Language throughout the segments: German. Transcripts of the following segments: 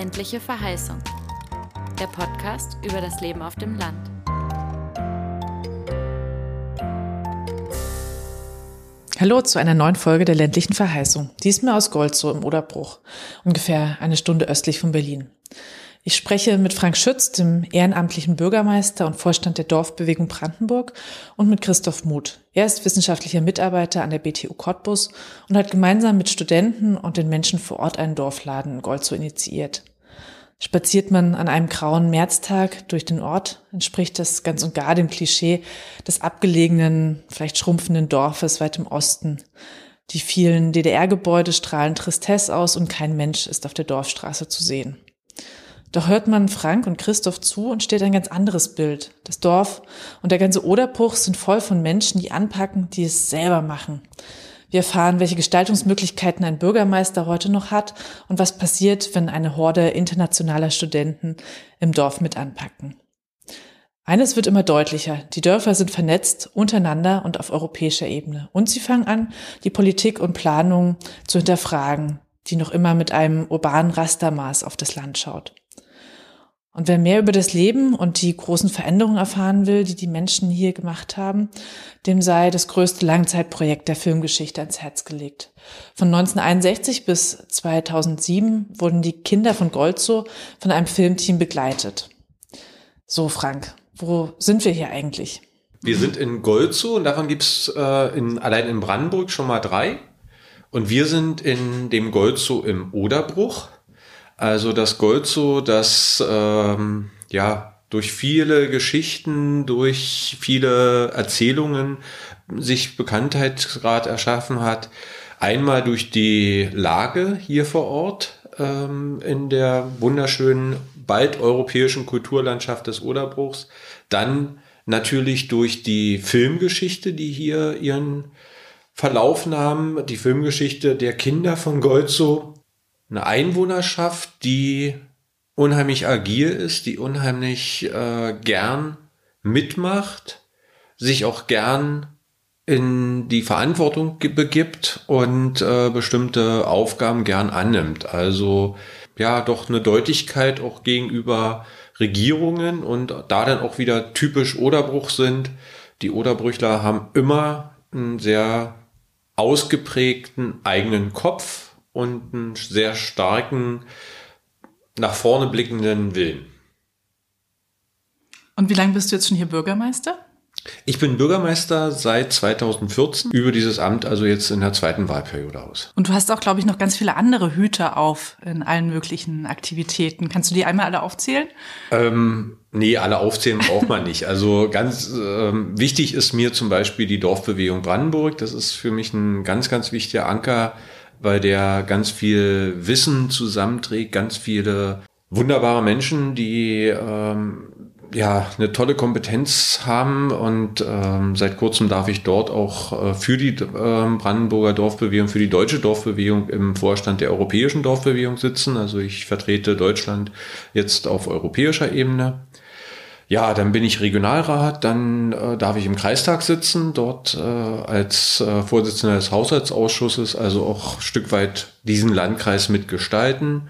Ländliche Verheißung. Der Podcast über das Leben auf dem Land. Hallo zu einer neuen Folge der ländlichen Verheißung. Diesmal aus Goldsow im Oderbruch, ungefähr eine Stunde östlich von Berlin. Ich spreche mit Frank Schütz, dem ehrenamtlichen Bürgermeister und Vorstand der Dorfbewegung Brandenburg und mit Christoph Muth. Er ist wissenschaftlicher Mitarbeiter an der BTU Cottbus und hat gemeinsam mit Studenten und den Menschen vor Ort einen Dorfladen in Goldzow initiiert. Spaziert man an einem grauen Märztag durch den Ort, entspricht das ganz und gar dem Klischee des abgelegenen, vielleicht schrumpfenden Dorfes weit im Osten. Die vielen DDR-Gebäude strahlen Tristesse aus und kein Mensch ist auf der Dorfstraße zu sehen. Doch hört man Frank und Christoph zu und steht ein ganz anderes Bild. Das Dorf und der ganze Oderbruch sind voll von Menschen, die anpacken, die es selber machen. Wir erfahren, welche Gestaltungsmöglichkeiten ein Bürgermeister heute noch hat und was passiert, wenn eine Horde internationaler Studenten im Dorf mit anpacken. Eines wird immer deutlicher. Die Dörfer sind vernetzt untereinander und auf europäischer Ebene. Und sie fangen an, die Politik und Planung zu hinterfragen, die noch immer mit einem urbanen Rastermaß auf das Land schaut. Und wer mehr über das Leben und die großen Veränderungen erfahren will, die die Menschen hier gemacht haben, dem sei das größte Langzeitprojekt der Filmgeschichte ans Herz gelegt. Von 1961 bis 2007 wurden die Kinder von Golzo von einem Filmteam begleitet. So, Frank, wo sind wir hier eigentlich? Wir sind in Golzo und davon gibt's äh, in, allein in Brandenburg schon mal drei. Und wir sind in dem Golzo im Oderbruch. Also das Golzo, das ähm, ja durch viele Geschichten, durch viele Erzählungen sich Bekanntheitsgrad erschaffen hat. Einmal durch die Lage hier vor Ort ähm, in der wunderschönen, bald europäischen Kulturlandschaft des Oderbruchs. Dann natürlich durch die Filmgeschichte, die hier ihren Verlauf nahm, die Filmgeschichte der Kinder von Golzo, eine Einwohnerschaft, die unheimlich agil ist, die unheimlich äh, gern mitmacht, sich auch gern in die Verantwortung begibt und äh, bestimmte Aufgaben gern annimmt. Also ja, doch eine Deutlichkeit auch gegenüber Regierungen und da dann auch wieder typisch Oderbruch sind. Die Oderbrüchler haben immer einen sehr ausgeprägten eigenen Kopf, und einen sehr starken, nach vorne blickenden Willen. Und wie lange bist du jetzt schon hier Bürgermeister? Ich bin Bürgermeister seit 2014, über dieses Amt also jetzt in der zweiten Wahlperiode aus. Und du hast auch, glaube ich, noch ganz viele andere Hüte auf in allen möglichen Aktivitäten. Kannst du die einmal alle aufzählen? Ähm, nee, alle aufzählen braucht man nicht. Also ganz ähm, wichtig ist mir zum Beispiel die Dorfbewegung Brandenburg. Das ist für mich ein ganz, ganz wichtiger Anker weil der ganz viel Wissen zusammenträgt, ganz viele wunderbare Menschen, die ähm, ja eine tolle Kompetenz haben und ähm, seit kurzem darf ich dort auch äh, für die ähm, Brandenburger Dorfbewegung, für die deutsche Dorfbewegung im Vorstand der europäischen Dorfbewegung sitzen. Also ich vertrete Deutschland jetzt auf europäischer Ebene. Ja, dann bin ich Regionalrat, dann äh, darf ich im Kreistag sitzen, dort äh, als äh, Vorsitzender des Haushaltsausschusses, also auch ein Stück weit diesen Landkreis mitgestalten.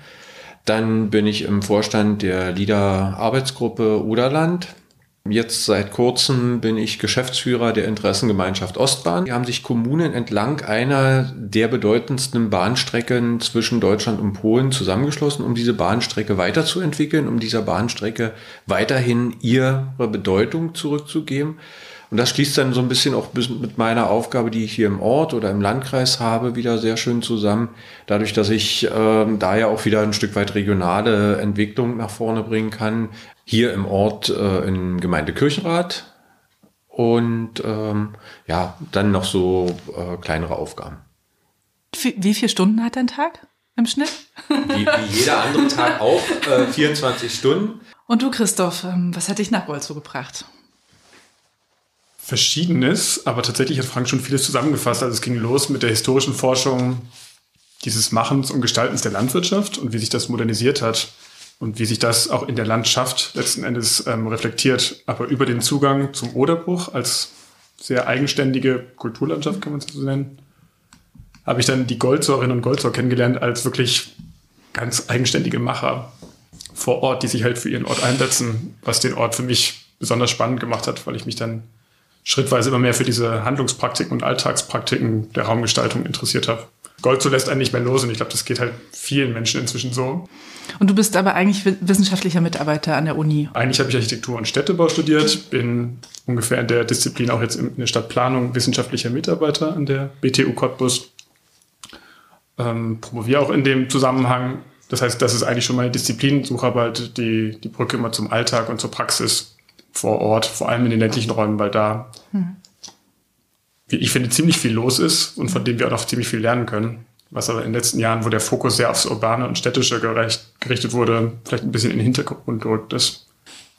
Dann bin ich im Vorstand der LIDA-Arbeitsgruppe Uderland. Jetzt seit kurzem bin ich Geschäftsführer der Interessengemeinschaft Ostbahn. Hier haben sich Kommunen entlang einer der bedeutendsten Bahnstrecken zwischen Deutschland und Polen zusammengeschlossen, um diese Bahnstrecke weiterzuentwickeln, um dieser Bahnstrecke weiterhin ihre Bedeutung zurückzugeben. Und das schließt dann so ein bisschen auch mit meiner Aufgabe, die ich hier im Ort oder im Landkreis habe, wieder sehr schön zusammen. Dadurch, dass ich ähm, da ja auch wieder ein Stück weit regionale Entwicklung nach vorne bringen kann, hier im Ort äh, im Gemeindekirchenrat und ähm, ja, dann noch so äh, kleinere Aufgaben. Wie viele Stunden hat dein Tag im Schnitt? Wie, wie jeder andere Tag auch, äh, 24 Stunden. Und du, Christoph, ähm, was hat dich nach Golzow gebracht? Verschiedenes, aber tatsächlich hat Frank schon vieles zusammengefasst. Also es ging los mit der historischen Forschung dieses Machens und Gestaltens der Landwirtschaft und wie sich das modernisiert hat und wie sich das auch in der Landschaft letzten Endes ähm, reflektiert. Aber über den Zugang zum Oderbruch als sehr eigenständige Kulturlandschaft, kann man es so nennen, habe ich dann die Goldzorinnen und Goldzor kennengelernt als wirklich ganz eigenständige Macher. vor Ort, die sich halt für ihren Ort einsetzen, was den Ort für mich besonders spannend gemacht hat, weil ich mich dann schrittweise immer mehr für diese Handlungspraktiken und Alltagspraktiken der Raumgestaltung interessiert habe. Gold so lässt einen nicht mehr los und ich glaube, das geht halt vielen Menschen inzwischen so. Und du bist aber eigentlich wissenschaftlicher Mitarbeiter an der Uni. Eigentlich habe ich Architektur und Städtebau studiert, bin ungefähr in der Disziplin auch jetzt in der Stadtplanung wissenschaftlicher Mitarbeiter an der BTU Cottbus. Ähm, promoviere auch in dem Zusammenhang. Das heißt, das ist eigentlich schon meine Disziplin, suche aber halt die, die Brücke immer zum Alltag und zur Praxis vor Ort, vor allem in den ländlichen Räumen, weil da, hm. wie ich finde, ziemlich viel los ist und von dem wir auch noch ziemlich viel lernen können. Was aber in den letzten Jahren, wo der Fokus sehr aufs Urbane und Städtische gerichtet wurde, vielleicht ein bisschen in den Hintergrund gerückt ist.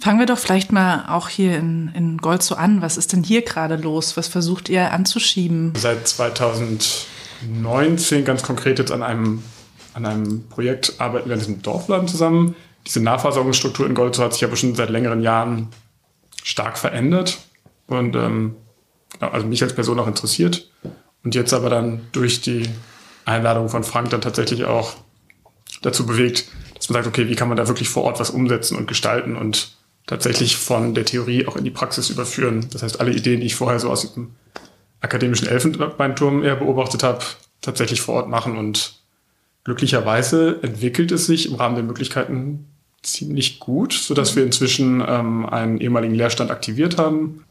Fangen wir doch vielleicht mal auch hier in, in Golzo an. Was ist denn hier gerade los? Was versucht ihr anzuschieben? Seit 2019 ganz konkret jetzt an einem, an einem Projekt arbeiten wir an diesem Dorfladen zusammen. Diese Nahversorgungsstruktur in Golzo hat sich aber schon seit längeren Jahren stark verändert und ähm, also mich als Person auch interessiert. Und jetzt aber dann durch die Einladung von Frank dann tatsächlich auch dazu bewegt, dass man sagt, okay, wie kann man da wirklich vor Ort was umsetzen und gestalten und tatsächlich von der Theorie auch in die Praxis überführen. Das heißt, alle Ideen, die ich vorher so aus dem akademischen Elfenbeinturm eher beobachtet habe, tatsächlich vor Ort machen. Und glücklicherweise entwickelt es sich im Rahmen der Möglichkeiten ziemlich gut, sodass wir inzwischen ähm, einen ehemaligen Leerstand aktiviert haben.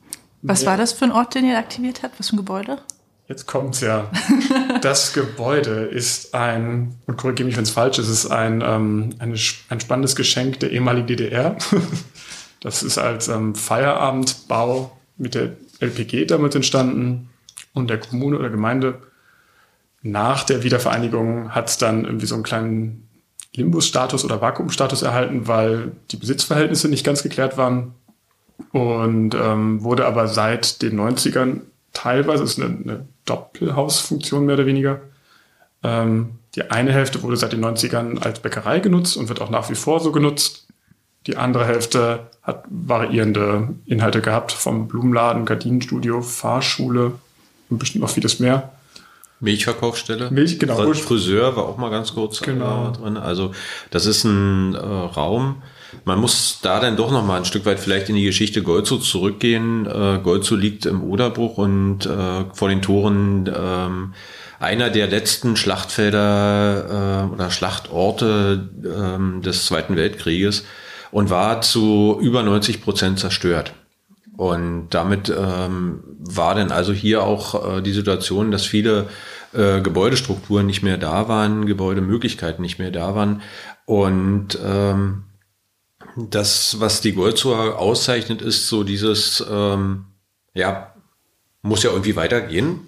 Was war das für ein Ort, den ihr aktiviert habt? Was für ein Gebäude? Jetzt kommt's ja. Das Gebäude ist ein, und korrigiere mich, wenn es falsch ist, ist ein, ähm, eine, ein spannendes Geschenk der ehemaligen DDR. Das ist als ähm, Feierabendbau mit der LPG damals entstanden und der Kommune oder Gemeinde. Nach der Wiedervereinigung hat es dann irgendwie so einen kleinen Limbus-Status oder Vakuumstatus erhalten, weil die Besitzverhältnisse nicht ganz geklärt waren und ähm, wurde aber seit den 90ern teilweise, ist eine, eine Doppelhausfunktion mehr oder weniger. Ähm, die eine Hälfte wurde seit den 90ern als Bäckerei genutzt und wird auch nach wie vor so genutzt. Die andere Hälfte hat variierende Inhalte gehabt, vom Blumenladen, Gardinenstudio, Fahrschule und bestimmt noch vieles mehr. Milchverkaufsstelle. Milch, genau. Friseur war auch mal ganz kurz genau. Äh, drin. Also das ist ein äh, Raum. Man muss da dann doch noch mal ein Stück weit vielleicht in die Geschichte Golzo zurückgehen. Äh, Golzo liegt im Oderbruch und äh, vor den Toren ähm, einer der letzten Schlachtfelder äh, oder Schlachtorte äh, des Zweiten Weltkrieges und war zu über 90 Prozent zerstört. Und damit ähm, war dann also hier auch äh, die Situation, dass viele äh, Gebäudestrukturen nicht mehr da waren, Gebäudemöglichkeiten nicht mehr da waren. Und ähm, das, was die Goldsur auszeichnet, ist so dieses, ähm, ja, muss ja irgendwie weitergehen.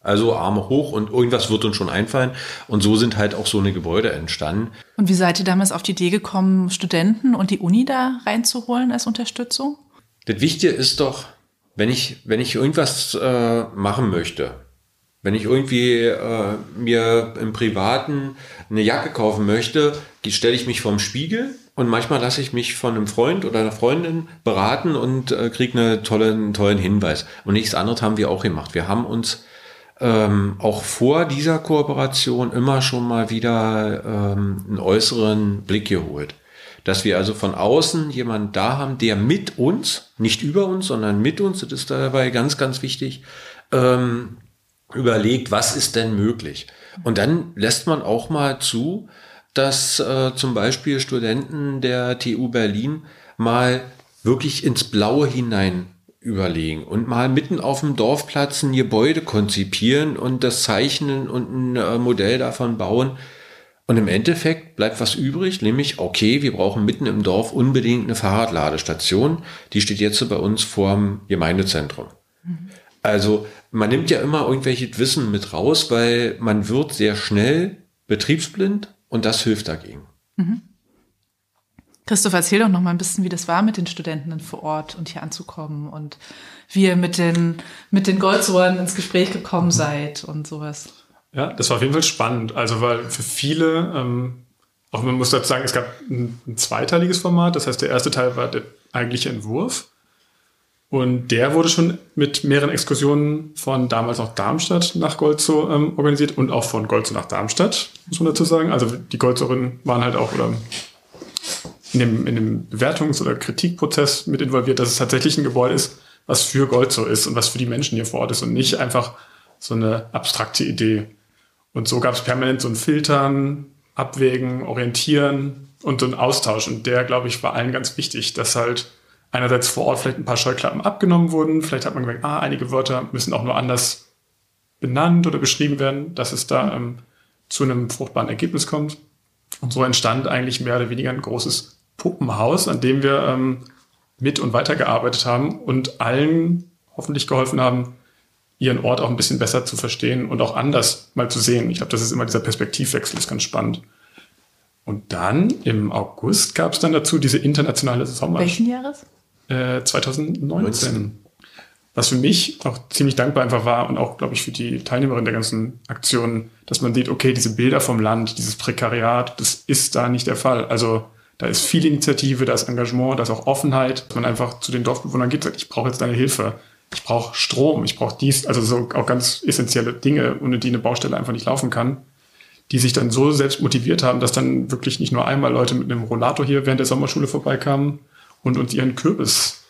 Also Arme hoch und irgendwas wird uns schon einfallen. Und so sind halt auch so eine Gebäude entstanden. Und wie seid ihr damals auf die Idee gekommen, Studenten und die Uni da reinzuholen als Unterstützung? Das Wichtige ist doch, wenn ich, wenn ich irgendwas äh, machen möchte, wenn ich irgendwie äh, mir im Privaten eine Jacke kaufen möchte, stelle ich mich vorm Spiegel und manchmal lasse ich mich von einem Freund oder einer Freundin beraten und äh, kriege eine tolle, einen tollen Hinweis. Und nichts anderes haben wir auch gemacht. Wir haben uns ähm, auch vor dieser Kooperation immer schon mal wieder ähm, einen äußeren Blick geholt. Dass wir also von außen jemanden da haben, der mit uns, nicht über uns, sondern mit uns, das ist dabei ganz, ganz wichtig, ähm, überlegt, was ist denn möglich. Und dann lässt man auch mal zu, dass äh, zum Beispiel Studenten der TU Berlin mal wirklich ins Blaue hinein überlegen und mal mitten auf dem Dorfplatz ein Gebäude konzipieren und das zeichnen und ein äh, Modell davon bauen. Und im Endeffekt bleibt was übrig, nämlich, okay, wir brauchen mitten im Dorf unbedingt eine Fahrradladestation. Die steht jetzt bei uns vorm Gemeindezentrum. Mhm. Also man nimmt ja immer irgendwelches Wissen mit raus, weil man wird sehr schnell betriebsblind und das hilft dagegen. Mhm. Christoph, erzähl doch noch mal ein bisschen, wie das war mit den Studenten vor Ort und hier anzukommen und wie ihr mit den, mit den Goldsohren ins Gespräch gekommen seid und sowas. Ja, das war auf jeden Fall spannend. Also, weil für viele, ähm, auch man muss dazu sagen, es gab ein, ein zweiteiliges Format. Das heißt, der erste Teil war der eigentliche Entwurf. Und der wurde schon mit mehreren Exkursionen von damals noch Darmstadt nach Golzow ähm, organisiert und auch von Golzow nach Darmstadt, muss man dazu sagen. Also die Goldzowerinnen waren halt auch, oder in dem, in dem Bewertungs- oder Kritikprozess mit involviert, dass es tatsächlich ein Gebäude ist, was für Gold so ist und was für die Menschen hier vor Ort ist und nicht einfach so eine abstrakte Idee. Und so gab es permanent so ein Filtern, Abwägen, Orientieren und so ein Austausch. Und der, glaube ich, war allen ganz wichtig, dass halt einerseits vor Ort vielleicht ein paar Scheuklappen abgenommen wurden. Vielleicht hat man gemerkt, ah, einige Wörter müssen auch nur anders benannt oder beschrieben werden, dass es da ähm, zu einem fruchtbaren Ergebnis kommt. Und so entstand eigentlich mehr oder weniger ein großes Puppenhaus, an dem wir ähm, mit und weitergearbeitet haben und allen hoffentlich geholfen haben, ihren Ort auch ein bisschen besser zu verstehen und auch anders mal zu sehen. Ich glaube, das ist immer dieser Perspektivwechsel, ist ganz spannend. Und dann im August gab es dann dazu diese internationale Sommer. Welchen Jahres? Äh, 2019. 19. Was für mich auch ziemlich dankbar einfach war und auch, glaube ich, für die Teilnehmerin der ganzen Aktion, dass man sieht, okay, diese Bilder vom Land, dieses Prekariat, das ist da nicht der Fall. Also da ist viel Initiative, da ist Engagement, da ist auch Offenheit, dass man einfach zu den Dorfbewohnern geht und sagt, ich brauche jetzt deine Hilfe ich brauche Strom, ich brauche dies, also so auch ganz essentielle Dinge, ohne die eine Baustelle einfach nicht laufen kann, die sich dann so selbst motiviert haben, dass dann wirklich nicht nur einmal Leute mit einem Rollator hier während der Sommerschule vorbeikamen und uns ihren Kürbis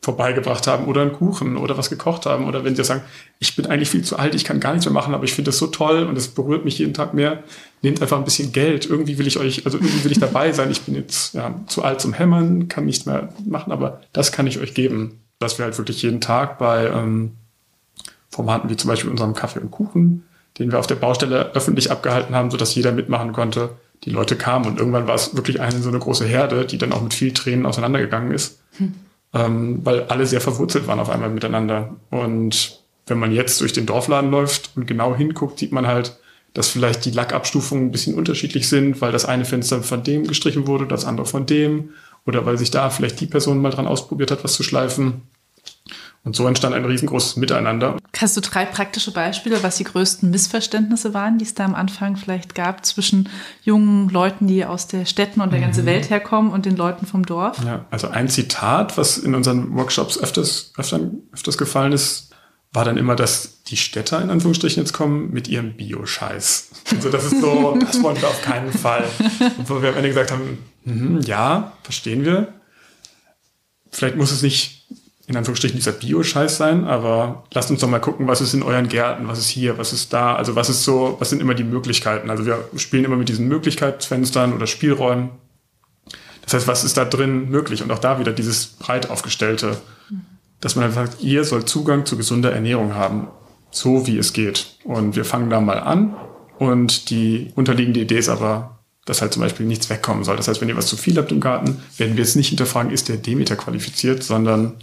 vorbeigebracht haben oder einen Kuchen oder was gekocht haben oder wenn sie sagen, ich bin eigentlich viel zu alt, ich kann gar nichts mehr machen, aber ich finde das so toll und es berührt mich jeden Tag mehr, nehmt einfach ein bisschen Geld, irgendwie will ich euch, also irgendwie will ich dabei sein, ich bin jetzt ja, zu alt zum Hämmern, kann nichts mehr machen, aber das kann ich euch geben dass wir halt wirklich jeden Tag bei ähm, Formaten wie zum Beispiel unserem Kaffee und Kuchen, den wir auf der Baustelle öffentlich abgehalten haben, sodass jeder mitmachen konnte, die Leute kamen und irgendwann war es wirklich eine so eine große Herde, die dann auch mit viel Tränen auseinandergegangen ist, hm. ähm, weil alle sehr verwurzelt waren auf einmal miteinander. Und wenn man jetzt durch den Dorfladen läuft und genau hinguckt, sieht man halt, dass vielleicht die Lackabstufungen ein bisschen unterschiedlich sind, weil das eine Fenster von dem gestrichen wurde, das andere von dem, oder weil sich da vielleicht die Person mal dran ausprobiert hat, was zu schleifen. Und so entstand ein riesengroßes Miteinander. Hast du drei praktische Beispiele, was die größten Missverständnisse waren, die es da am Anfang vielleicht gab zwischen jungen Leuten, die aus der Städten und der mhm. ganzen Welt herkommen und den Leuten vom Dorf? Ja, also ein Zitat, was in unseren Workshops öfters, öfter, öfters gefallen ist, war dann immer, dass die Städter in Anführungsstrichen jetzt kommen mit ihrem Bio-Scheiß. Also das ist so, das wollen wir auf keinen Fall. Und wo wir am Ende gesagt haben, mm, ja, verstehen wir. Vielleicht muss es nicht in Anführungsstrichen dieser Bio-Scheiß sein, aber lasst uns doch mal gucken, was ist in euren Gärten, was ist hier, was ist da, also was ist so, was sind immer die Möglichkeiten. Also wir spielen immer mit diesen Möglichkeitsfenstern oder Spielräumen. Das heißt, was ist da drin möglich? Und auch da wieder dieses breit aufgestellte, dass man einfach sagt, ihr sollt Zugang zu gesunder Ernährung haben, so wie es geht. Und wir fangen da mal an und die unterliegende Idee ist aber, dass halt zum Beispiel nichts wegkommen soll. Das heißt, wenn ihr was zu viel habt im Garten, werden wir jetzt nicht hinterfragen, ist der Demeter qualifiziert, sondern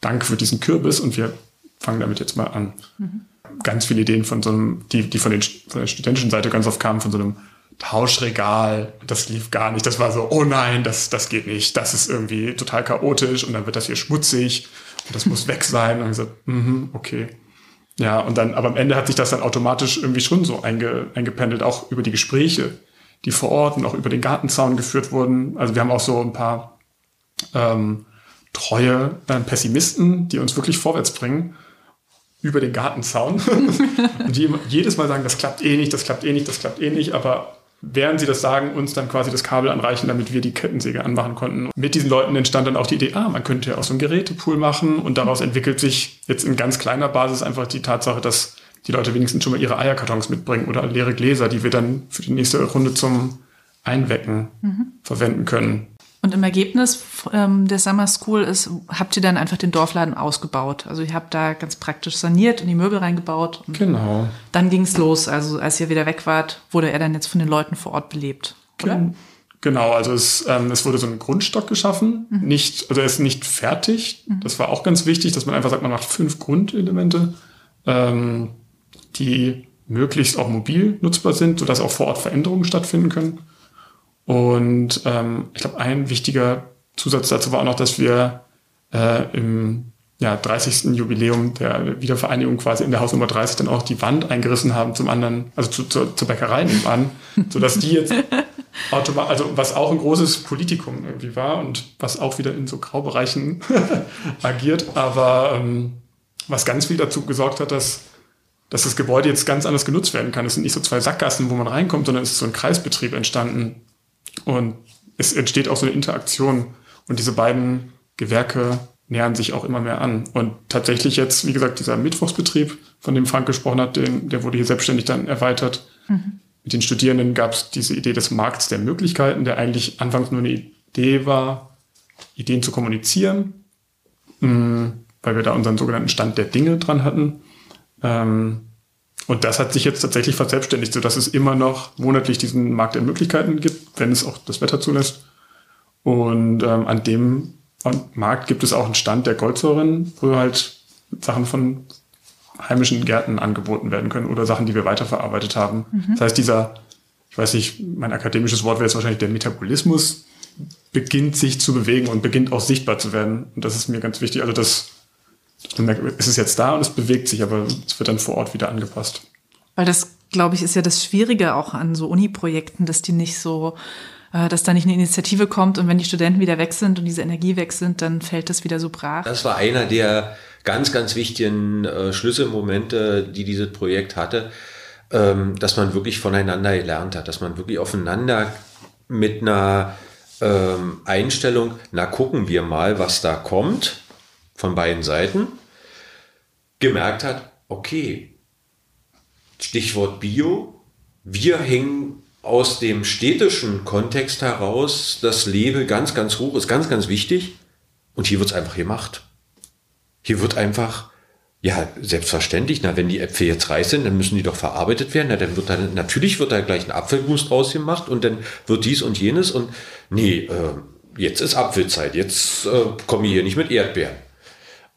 Dank für diesen Kürbis und wir fangen damit jetzt mal an. Mhm. Ganz viele Ideen von so einem, die, die von, den, von der studentischen Seite ganz oft kamen, von so einem Tauschregal. Das lief gar nicht. Das war so, oh nein, das, das geht nicht. Das ist irgendwie total chaotisch und dann wird das hier schmutzig und das muss weg sein. Und ich so, mhm, okay. Ja, und dann, aber am Ende hat sich das dann automatisch irgendwie schon so einge, eingependelt, auch über die Gespräche, die vor Ort und auch über den Gartenzaun geführt wurden. Also wir haben auch so ein paar ähm, treue äh, Pessimisten, die uns wirklich vorwärts bringen über den Gartenzaun und die jedes Mal sagen, das klappt eh nicht, das klappt eh nicht, das klappt eh nicht, aber während sie das sagen, uns dann quasi das Kabel anreichen, damit wir die Kettensäge anmachen konnten. Mit diesen Leuten entstand dann auch die Idee, ah, man könnte ja auch so ein Gerätepool machen und daraus entwickelt sich jetzt in ganz kleiner Basis einfach die Tatsache, dass die Leute wenigstens schon mal ihre Eierkartons mitbringen oder leere Gläser, die wir dann für die nächste Runde zum Einwecken mhm. verwenden können. Und im Ergebnis ähm, der Summer School ist, habt ihr dann einfach den Dorfladen ausgebaut. Also ihr habt da ganz praktisch saniert und die Möbel reingebaut. genau. Dann ging es los. Also als ihr wieder weg wart, wurde er dann jetzt von den Leuten vor Ort belebt. Oder? Genau, also es, ähm, es wurde so ein Grundstock geschaffen. Mhm. Nicht, also er ist nicht fertig. Mhm. Das war auch ganz wichtig, dass man einfach sagt, man macht fünf Grundelemente, ähm, die möglichst auch mobil nutzbar sind, sodass auch vor Ort Veränderungen stattfinden können. Und ähm, ich glaube, ein wichtiger Zusatz dazu war auch noch, dass wir äh, im ja, 30. Jubiläum der Wiedervereinigung quasi in der Hausnummer 30 dann auch die Wand eingerissen haben zum anderen, also zu, zu, zur Bäckerei nebenan, sodass die jetzt automatisch, also was auch ein großes Politikum irgendwie war und was auch wieder in so Graubereichen agiert, aber ähm, was ganz viel dazu gesorgt hat, dass, dass das Gebäude jetzt ganz anders genutzt werden kann. Es sind nicht so zwei Sackgassen, wo man reinkommt, sondern es ist so ein Kreisbetrieb entstanden, und es entsteht auch so eine Interaktion und diese beiden Gewerke nähern sich auch immer mehr an. Und tatsächlich jetzt, wie gesagt, dieser Mittwochsbetrieb, von dem Frank gesprochen hat, den, der wurde hier selbstständig dann erweitert. Mhm. Mit den Studierenden gab es diese Idee des Markts der Möglichkeiten, der eigentlich anfangs nur eine Idee war, Ideen zu kommunizieren, mh, mm, weil wir da unseren sogenannten Stand der Dinge dran hatten. Ähm, und das hat sich jetzt tatsächlich verselbstständigt, sodass es immer noch monatlich diesen Markt der Möglichkeiten gibt, wenn es auch das Wetter zulässt. Und ähm, an dem Markt gibt es auch einen Stand der Goldsäuren, wo halt Sachen von heimischen Gärten angeboten werden können oder Sachen, die wir weiterverarbeitet haben. Mhm. Das heißt, dieser, ich weiß nicht, mein akademisches Wort wäre jetzt wahrscheinlich der Metabolismus, beginnt sich zu bewegen und beginnt auch sichtbar zu werden. Und das ist mir ganz wichtig. Also das, es ist jetzt da und es bewegt sich, aber es wird dann vor Ort wieder angepasst. Weil das, glaube ich, ist ja das Schwierige auch an so Uni-Projekten, dass die nicht so äh, dass da nicht eine Initiative kommt und wenn die Studenten wieder weg sind und diese Energie weg sind, dann fällt das wieder so brach. Das war einer der ganz, ganz wichtigen äh, Schlüsselmomente, die dieses Projekt hatte, ähm, dass man wirklich voneinander gelernt hat, dass man wirklich aufeinander mit einer ähm, Einstellung, na gucken wir mal, was da kommt, von beiden Seiten, gemerkt hat, okay, Stichwort Bio, wir hängen aus dem städtischen Kontext heraus das Label ganz, ganz hoch, ist ganz, ganz wichtig. Und hier wird es einfach gemacht. Hier wird einfach, ja, selbstverständlich, na, wenn die Äpfel jetzt reif sind, dann müssen die doch verarbeitet werden. Na, dann wird dann, natürlich wird da gleich ein Apfelmus draus gemacht und dann wird dies und jenes und nee, äh, jetzt ist Apfelzeit, jetzt äh, komme ich hier nicht mit Erdbeeren.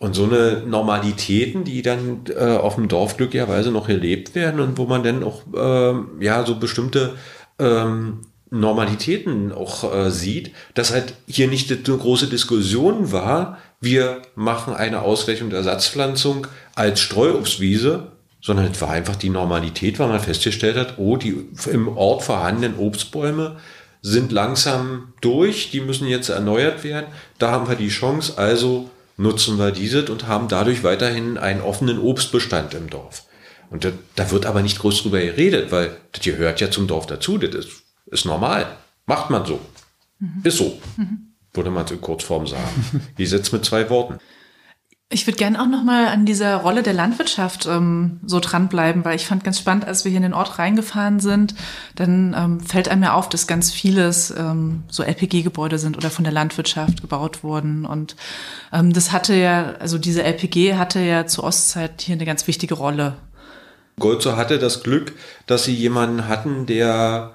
Und so eine Normalitäten, die dann äh, auf dem Dorf glücklicherweise noch gelebt werden und wo man dann auch äh, ja so bestimmte ähm, Normalitäten auch äh, sieht, dass halt hier nicht eine große Diskussion war, wir machen eine Ausgleichung der Ersatzpflanzung als Streuobstwiese, sondern es war einfach die Normalität, weil man festgestellt hat, oh, die im Ort vorhandenen Obstbäume sind langsam durch, die müssen jetzt erneuert werden. Da haben wir die Chance, also nutzen wir diese und haben dadurch weiterhin einen offenen Obstbestand im Dorf. Und da, da wird aber nicht groß drüber geredet, weil das gehört ja zum Dorf dazu. Das ist, ist normal. Macht man so. Mhm. Ist so. Mhm. Würde man es in Kurzform sagen. Wie setzt mit zwei Worten. Ich würde gerne auch noch mal an dieser Rolle der Landwirtschaft ähm, so dranbleiben, weil ich fand ganz spannend, als wir hier in den Ort reingefahren sind, dann ähm, fällt einem ja auf, dass ganz vieles ähm, so LPG-Gebäude sind oder von der Landwirtschaft gebaut wurden. Und ähm, das hatte ja, also diese LPG hatte ja zur Ostzeit hier eine ganz wichtige Rolle. Golzo hatte das Glück, dass sie jemanden hatten, der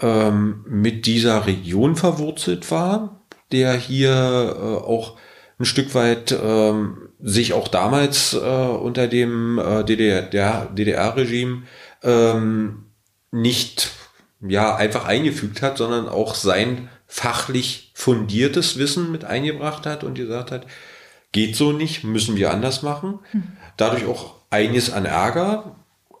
ähm, mit dieser Region verwurzelt war, der hier äh, auch ein Stück weit ähm, sich auch damals äh, unter dem äh, DDR-Regime DDR ähm, nicht ja einfach eingefügt hat, sondern auch sein fachlich fundiertes Wissen mit eingebracht hat und gesagt hat, geht so nicht, müssen wir anders machen. Hm. Dadurch auch einiges an Ärger,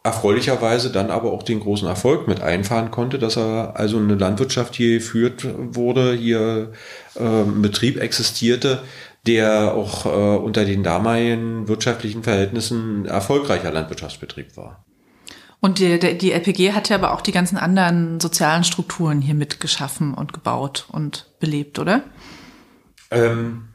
erfreulicherweise dann aber auch den großen Erfolg mit einfahren konnte, dass er also eine Landwirtschaft hier geführt wurde, hier äh, ein Betrieb existierte, der auch äh, unter den damaligen wirtschaftlichen Verhältnissen ein erfolgreicher Landwirtschaftsbetrieb war. Und die, die LPG hat ja aber auch die ganzen anderen sozialen Strukturen hier mitgeschaffen und gebaut und belebt, oder? Ähm,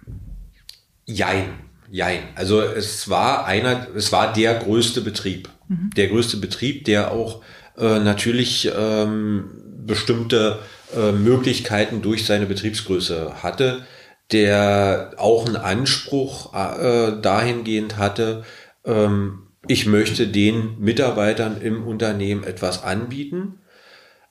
jein, jein. Also es war einer, es war der größte Betrieb. Mhm. Der größte Betrieb, der auch äh, natürlich ähm, bestimmte äh, Möglichkeiten durch seine Betriebsgröße hatte der auch einen Anspruch äh, dahingehend hatte, ähm, ich möchte den Mitarbeitern im Unternehmen etwas anbieten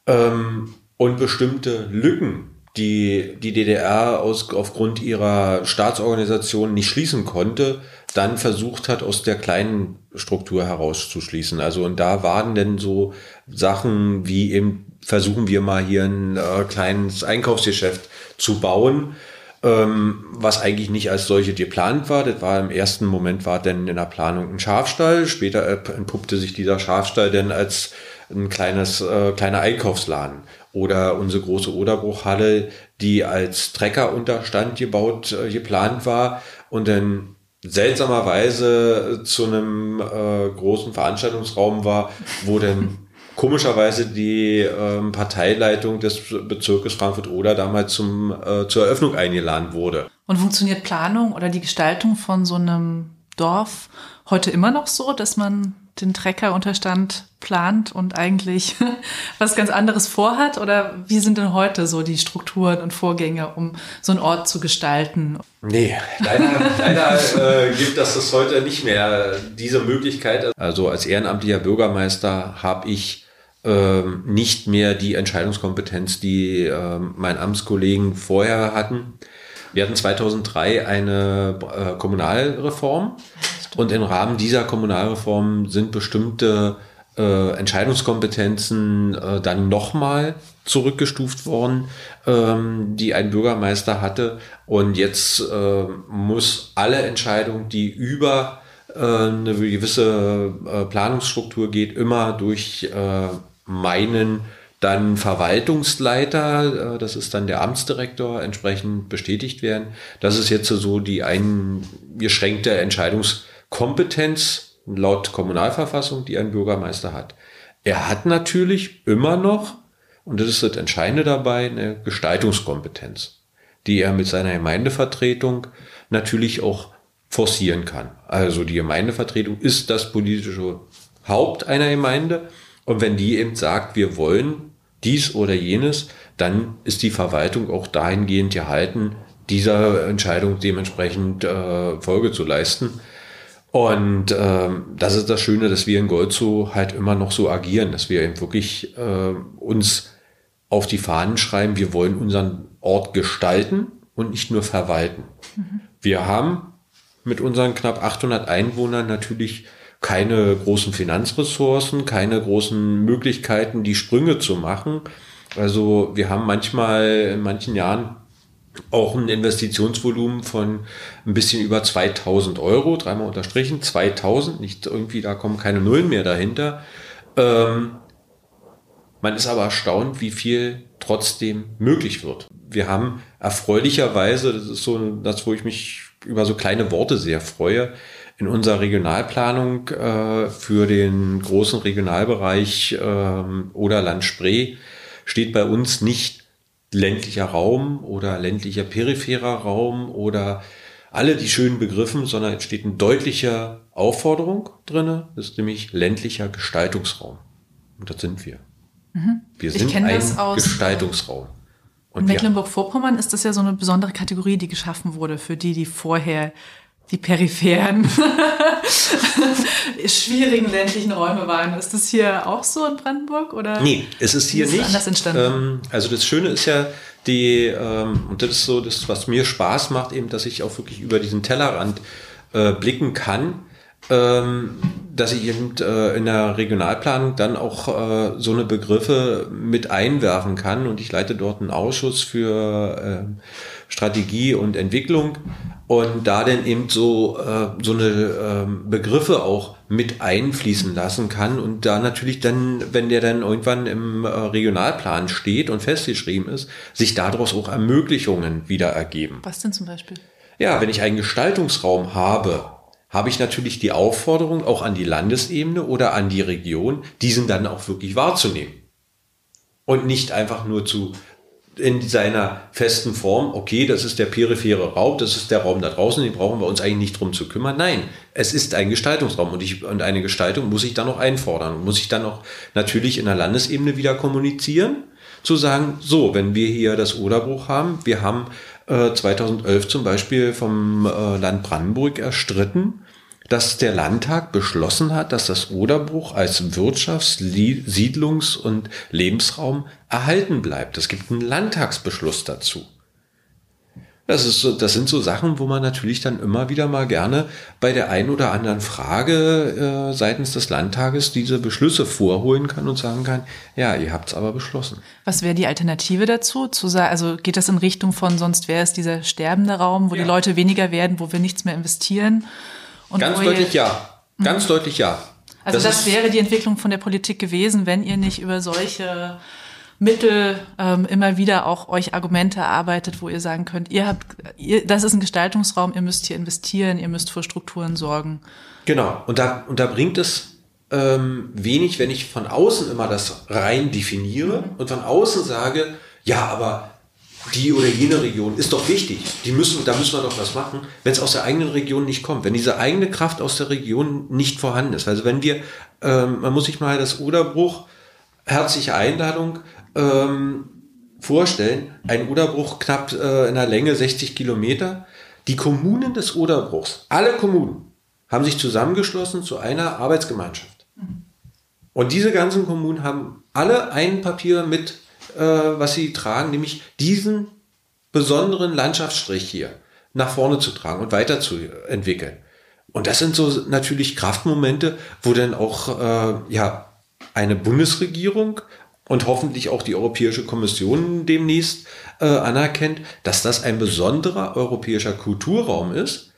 ähm, und bestimmte Lücken, die die DDR aus, aufgrund ihrer Staatsorganisation nicht schließen konnte, dann versucht hat, aus der kleinen Struktur herauszuschließen. Also und da waren denn so Sachen wie eben versuchen wir mal hier ein äh, kleines Einkaufsgeschäft zu bauen ähm, was eigentlich nicht als solche geplant war. Das war im ersten Moment war denn in der Planung ein Schafstall. Später entpuppte sich dieser Schafstall dann als ein kleines, äh, kleiner Einkaufsladen. Oder unsere große Oderbruchhalle, die als Treckerunterstand gebaut, äh, geplant war und dann seltsamerweise zu einem äh, großen Veranstaltungsraum war, wo dann komischerweise die ähm, Parteileitung des Bezirkes Frankfurt-Oder damals zum, äh, zur Eröffnung eingeladen wurde. Und funktioniert Planung oder die Gestaltung von so einem Dorf heute immer noch so, dass man den Treckerunterstand plant und eigentlich was ganz anderes vorhat? Oder wie sind denn heute so die Strukturen und Vorgänge, um so einen Ort zu gestalten? Nee, leider, leider äh, gibt das das heute nicht mehr, diese Möglichkeit. Also als ehrenamtlicher Bürgermeister habe ich ähm, nicht mehr die Entscheidungskompetenz, die ähm, mein Amtskollegen vorher hatten. Wir hatten 2003 eine äh, Kommunalreform und im Rahmen dieser Kommunalreform sind bestimmte äh, Entscheidungskompetenzen äh, dann nochmal zurückgestuft worden, ähm, die ein Bürgermeister hatte. Und jetzt äh, muss alle Entscheidungen, die über äh, eine gewisse äh, Planungsstruktur geht, immer durch äh, meinen dann Verwaltungsleiter, das ist dann der Amtsdirektor, entsprechend bestätigt werden. Das ist jetzt so die eingeschränkte Entscheidungskompetenz laut Kommunalverfassung, die ein Bürgermeister hat. Er hat natürlich immer noch, und das ist das Entscheidende dabei, eine Gestaltungskompetenz, die er mit seiner Gemeindevertretung natürlich auch forcieren kann. Also die Gemeindevertretung ist das politische Haupt einer Gemeinde. Und wenn die eben sagt, wir wollen dies oder jenes, dann ist die Verwaltung auch dahingehend gehalten, dieser Entscheidung dementsprechend äh, Folge zu leisten. Und ähm, das ist das Schöne, dass wir in Goldso halt immer noch so agieren, dass wir eben wirklich äh, uns auf die Fahnen schreiben, wir wollen unseren Ort gestalten und nicht nur verwalten. Mhm. Wir haben mit unseren knapp 800 Einwohnern natürlich keine großen Finanzressourcen, keine großen Möglichkeiten, die Sprünge zu machen. Also wir haben manchmal in manchen Jahren auch ein Investitionsvolumen von ein bisschen über 2000 Euro, dreimal unterstrichen, 2000, nicht irgendwie, da kommen keine Nullen mehr dahinter. Ähm, man ist aber erstaunt, wie viel trotzdem möglich wird. Wir haben erfreulicherweise, das ist so das, wo ich mich über so kleine Worte sehr freue, in unserer Regionalplanung äh, für den großen Regionalbereich äh, oder Land Spree steht bei uns nicht ländlicher Raum oder ländlicher peripherer Raum oder alle die schönen Begriffen, sondern es steht eine deutliche Aufforderung drinne, das ist nämlich ländlicher Gestaltungsraum. Und das sind wir. Mhm. Wir sind ein Gestaltungsraum. Und in Mecklenburg-Vorpommern ist das ja so eine besondere Kategorie, die geschaffen wurde für die, die vorher die peripheren, schwierigen ländlichen Räume waren. Ist das hier auch so in Brandenburg? Oder nee, es ist hier ist nicht. anders entstanden? Ähm, also das Schöne ist ja, die, ähm, und das ist so das, was mir Spaß macht, eben, dass ich auch wirklich über diesen Tellerrand äh, blicken kann. Ähm, dass ich eben äh, in der Regionalplanung dann auch äh, so eine Begriffe mit einwerfen kann und ich leite dort einen Ausschuss für äh, Strategie und Entwicklung und da dann eben so, äh, so eine äh, Begriffe auch mit einfließen lassen kann und da natürlich dann, wenn der dann irgendwann im äh, Regionalplan steht und festgeschrieben ist, sich daraus auch Ermöglichungen wieder ergeben. Was denn zum Beispiel? Ja, wenn ich einen Gestaltungsraum habe, habe ich natürlich die Aufforderung auch an die Landesebene oder an die Region, diesen dann auch wirklich wahrzunehmen. Und nicht einfach nur zu in seiner festen Form, okay, das ist der periphere Raum, das ist der Raum da draußen, den brauchen wir uns eigentlich nicht drum zu kümmern. Nein, es ist ein Gestaltungsraum und, ich, und eine Gestaltung muss ich dann noch einfordern, muss ich dann auch natürlich in der Landesebene wieder kommunizieren, zu sagen, so, wenn wir hier das Oderbruch haben, wir haben äh, 2011 zum Beispiel vom äh, Land Brandenburg erstritten, dass der Landtag beschlossen hat, dass das Oderbruch als Wirtschafts-, Siedlungs- und Lebensraum erhalten bleibt. Es gibt einen Landtagsbeschluss dazu. Das, ist so, das sind so Sachen, wo man natürlich dann immer wieder mal gerne bei der einen oder anderen Frage äh, seitens des Landtages diese Beschlüsse vorholen kann und sagen kann, ja, ihr habt es aber beschlossen. Was wäre die Alternative dazu? Zu sagen, also geht das in Richtung von, sonst wäre es dieser sterbende Raum, wo ja. die Leute weniger werden, wo wir nichts mehr investieren? Und Ganz deutlich ja. Ganz mhm. deutlich ja. Also das, das wäre die Entwicklung von der Politik gewesen, wenn ihr nicht über solche Mittel ähm, immer wieder auch euch Argumente erarbeitet, wo ihr sagen könnt, ihr habt, ihr, das ist ein Gestaltungsraum, ihr müsst hier investieren, ihr müsst für Strukturen sorgen. Genau. Und da, und da bringt es ähm, wenig, wenn ich von außen immer das rein definiere und von außen sage, ja, aber die oder jene Region ist doch wichtig. Die müssen, da müssen wir doch was machen, wenn es aus der eigenen Region nicht kommt, wenn diese eigene Kraft aus der Region nicht vorhanden ist. Also wenn wir, ähm, man muss sich mal das Oderbruch, herzliche Einladung, ähm, vorstellen, ein Oderbruch knapp äh, in der Länge 60 Kilometer. Die Kommunen des Oderbruchs, alle Kommunen, haben sich zusammengeschlossen zu einer Arbeitsgemeinschaft. Und diese ganzen Kommunen haben alle ein Papier mit äh, was sie tragen, nämlich diesen besonderen Landschaftsstrich hier nach vorne zu tragen und weiterzuentwickeln. Und das sind so natürlich Kraftmomente, wo dann auch äh, ja eine Bundesregierung und hoffentlich auch die Europäische Kommission demnächst äh, anerkennt, dass das ein besonderer europäischer Kulturraum ist.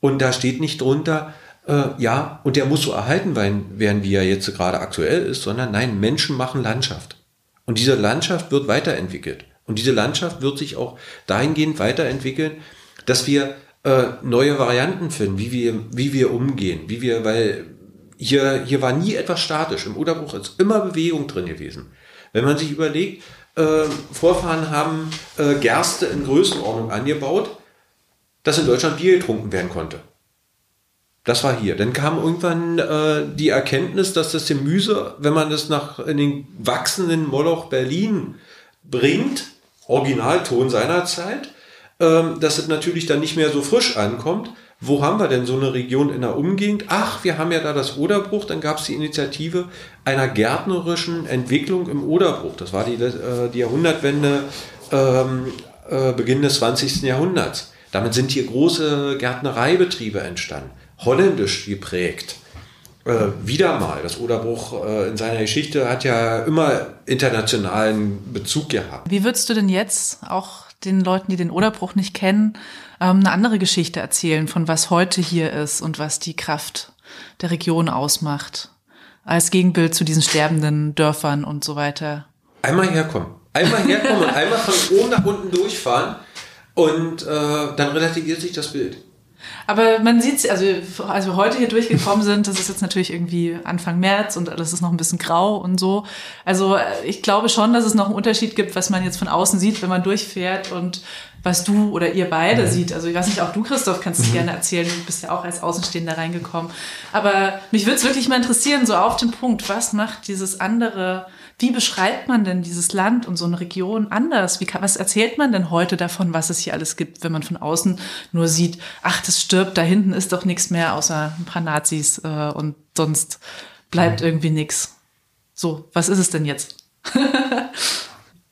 Und da steht nicht drunter, äh, ja, und der muss so erhalten werden, wie er jetzt gerade aktuell ist, sondern nein, Menschen machen Landschaft. Und diese Landschaft wird weiterentwickelt. Und diese Landschaft wird sich auch dahingehend weiterentwickeln, dass wir äh, neue Varianten finden, wie wir, wie wir umgehen, wie wir, weil hier, hier war nie etwas statisch. Im Oderbruch ist immer Bewegung drin gewesen. Wenn man sich überlegt, äh, Vorfahren haben äh, Gerste in Größenordnung angebaut, dass in Deutschland Bier getrunken werden konnte. Das war hier. Dann kam irgendwann äh, die Erkenntnis, dass das Gemüse, wenn man das nach in den wachsenden Moloch Berlin bringt, Originalton seiner Zeit, ähm, dass es natürlich dann nicht mehr so frisch ankommt. Wo haben wir denn so eine Region in der Umgegend? Ach, wir haben ja da das Oderbruch. Dann gab es die Initiative einer gärtnerischen Entwicklung im Oderbruch. Das war die, äh, die Jahrhundertwende, ähm, äh, Beginn des 20. Jahrhunderts. Damit sind hier große Gärtnereibetriebe entstanden holländisch geprägt. Äh, wieder mal, das Oderbruch äh, in seiner Geschichte hat ja immer internationalen Bezug gehabt. Wie würdest du denn jetzt auch den Leuten, die den Oderbruch nicht kennen, ähm, eine andere Geschichte erzählen, von was heute hier ist und was die Kraft der Region ausmacht? Als Gegenbild zu diesen sterbenden Dörfern und so weiter. Einmal herkommen. Einmal herkommen und einmal von oben nach unten durchfahren und äh, dann relativiert sich das Bild. Aber man sieht also als wir heute hier durchgekommen sind, das ist jetzt natürlich irgendwie Anfang März und alles ist noch ein bisschen grau und so. Also äh, ich glaube schon, dass es noch einen Unterschied gibt, was man jetzt von außen sieht, wenn man durchfährt und was du oder ihr beide mhm. sieht. Also ich weiß nicht, auch du, Christoph, kannst es mhm. gerne erzählen. Du bist ja auch als Außenstehender reingekommen. Aber mich würde es wirklich mal interessieren, so auf den Punkt, was macht dieses andere wie beschreibt man denn dieses Land und so eine Region anders? Wie kann, was erzählt man denn heute davon, was es hier alles gibt, wenn man von außen nur sieht, ach, das stirbt, da hinten ist doch nichts mehr außer ein paar Nazis äh, und sonst bleibt irgendwie nichts. So, was ist es denn jetzt?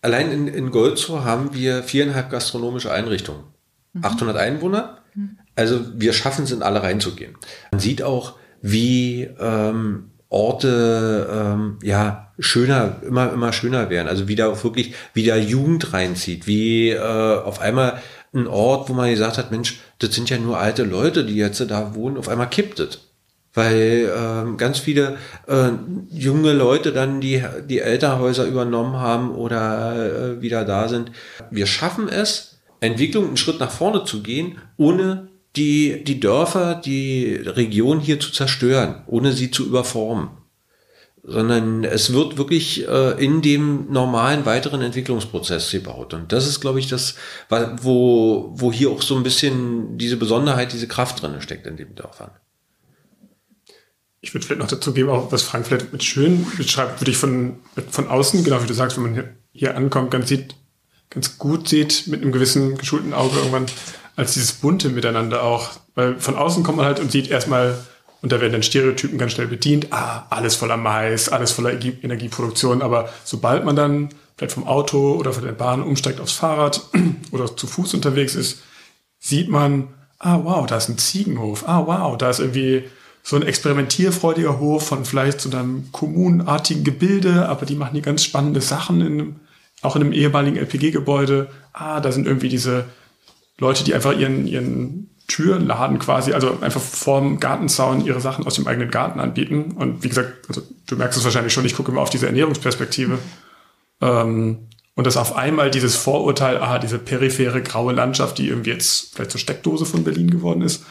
Allein in, in Golzow haben wir viereinhalb gastronomische Einrichtungen. Mhm. 800 Einwohner. Mhm. Also wir schaffen es, in alle reinzugehen. Man sieht auch, wie ähm, Orte ähm, ja schöner, immer, immer schöner werden. Also wieder auch wirklich wieder Jugend reinzieht, wie äh, auf einmal ein Ort, wo man gesagt hat, Mensch, das sind ja nur alte Leute, die jetzt da wohnen, auf einmal kippt es. Weil ähm, ganz viele äh, junge Leute dann die, die Elternhäuser übernommen haben oder äh, wieder da sind. Wir schaffen es, Entwicklung einen Schritt nach vorne zu gehen, ohne die, die Dörfer, die Region hier zu zerstören, ohne sie zu überformen. Sondern es wird wirklich äh, in dem normalen weiteren Entwicklungsprozess gebaut. Und das ist, glaube ich, das, wo, wo hier auch so ein bisschen diese Besonderheit, diese Kraft drin steckt in den Dörfern. Ich würde vielleicht noch dazu geben, auch was Frank vielleicht mit schön beschreibt, würde ich von, von außen, genau wie du sagst, wenn man hier, hier ankommt, ganz sieht, ganz gut sieht, mit einem gewissen geschulten Auge irgendwann, als dieses bunte Miteinander auch. Weil von außen kommt man halt und sieht erstmal, und da werden dann Stereotypen ganz schnell bedient, ah, alles voller Mais, alles voller Energieproduktion. Aber sobald man dann vielleicht vom Auto oder von der Bahn umsteigt aufs Fahrrad oder zu Fuß unterwegs ist, sieht man, ah, wow, da ist ein Ziegenhof. Ah, wow, da ist irgendwie so ein experimentierfreudiger Hof von vielleicht so einem kommunenartigen Gebilde, aber die machen hier ganz spannende Sachen in, auch in einem ehemaligen LPG-Gebäude. Ah, da sind irgendwie diese Leute, die einfach ihren, ihren Türladen quasi, also einfach vorm Gartenzaun ihre Sachen aus dem eigenen Garten anbieten. Und wie gesagt, also du merkst es wahrscheinlich schon, ich gucke immer auf diese Ernährungsperspektive. Ähm, und dass auf einmal dieses Vorurteil, aha, diese periphere graue Landschaft, die irgendwie jetzt vielleicht zur Steckdose von Berlin geworden ist,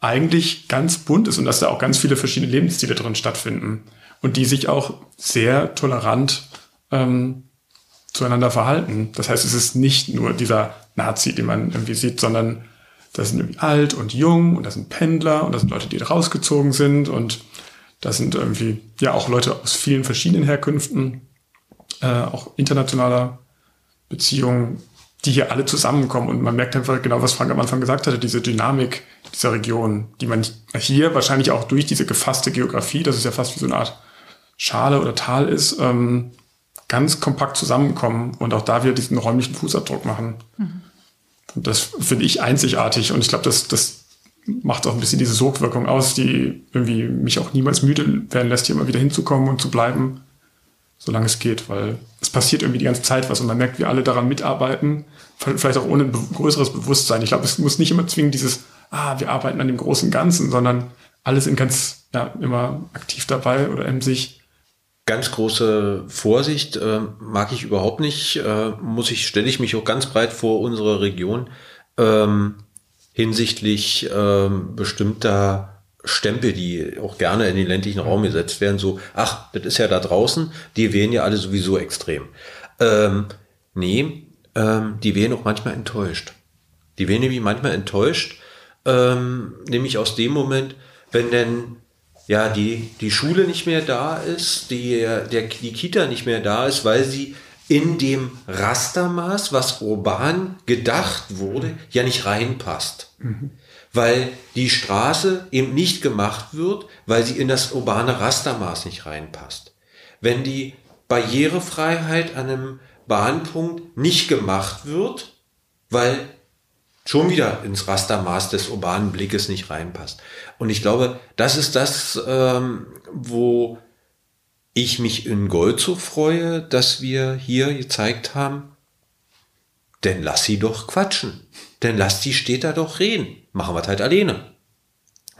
eigentlich ganz bunt ist und dass da auch ganz viele verschiedene Lebensstile drin stattfinden. und die sich auch sehr tolerant ähm, zueinander verhalten. Das heißt, es ist nicht nur dieser Nazi, den man irgendwie sieht, sondern das sind irgendwie alt und jung und das sind Pendler und das sind Leute, die rausgezogen sind und das sind irgendwie ja auch Leute aus vielen verschiedenen Herkünften, äh, auch internationaler Beziehungen, die hier alle zusammenkommen und man merkt einfach genau, was Frank am Anfang gesagt hatte, diese Dynamik dieser Region, die man hier wahrscheinlich auch durch diese gefasste Geografie, das ist ja fast wie so eine Art Schale oder Tal ist, ähm, ganz kompakt zusammenkommen und auch da wieder diesen räumlichen Fußabdruck machen. Mhm. Und das finde ich einzigartig und ich glaube, das, das macht auch ein bisschen diese Sogwirkung aus, die irgendwie mich auch niemals müde werden lässt, hier immer wieder hinzukommen und zu bleiben, solange es geht, weil es passiert irgendwie die ganze Zeit was und man merkt, wie alle daran mitarbeiten, vielleicht auch ohne ein größeres Bewusstsein. Ich glaube, es muss nicht immer zwingend dieses, ah, wir arbeiten an dem großen Ganzen, sondern alles in ganz, ja, immer aktiv dabei oder in sich Ganz große Vorsicht äh, mag ich überhaupt nicht. Äh, muss ich stelle ich mich auch ganz breit vor unsere Region ähm, hinsichtlich ähm, bestimmter Stempel, die auch gerne in den ländlichen Raum gesetzt werden. So, ach, das ist ja da draußen. Die wählen ja alle sowieso extrem. Ähm, nee, ähm, die wählen auch manchmal enttäuscht. Die wählen nämlich manchmal enttäuscht, ähm, nämlich aus dem Moment, wenn denn ja, die, die Schule nicht mehr da ist, die, der, die Kita nicht mehr da ist, weil sie in dem Rastermaß, was urban gedacht wurde, ja nicht reinpasst. Mhm. Weil die Straße eben nicht gemacht wird, weil sie in das urbane Rastermaß nicht reinpasst. Wenn die Barrierefreiheit an einem Bahnpunkt nicht gemacht wird, weil schon wieder ins Rastermaß des urbanen Blickes nicht reinpasst. Und ich glaube, das ist das, ähm, wo ich mich in Gold so freue, dass wir hier gezeigt haben, denn lass sie doch quatschen. Denn lass die Städter doch reden. Machen wir es halt alleine.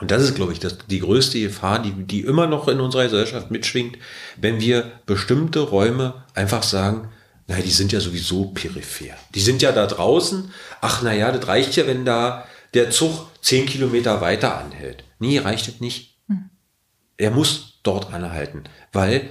Und das ist, glaube ich, das, die größte Gefahr, die, die immer noch in unserer Gesellschaft mitschwingt, wenn wir bestimmte Räume einfach sagen, naja, die sind ja sowieso peripher. Die sind ja da draußen. Ach, naja, das reicht ja, wenn da der Zug zehn Kilometer weiter anhält. Nee, reicht es nicht. Hm. Er muss dort anhalten, weil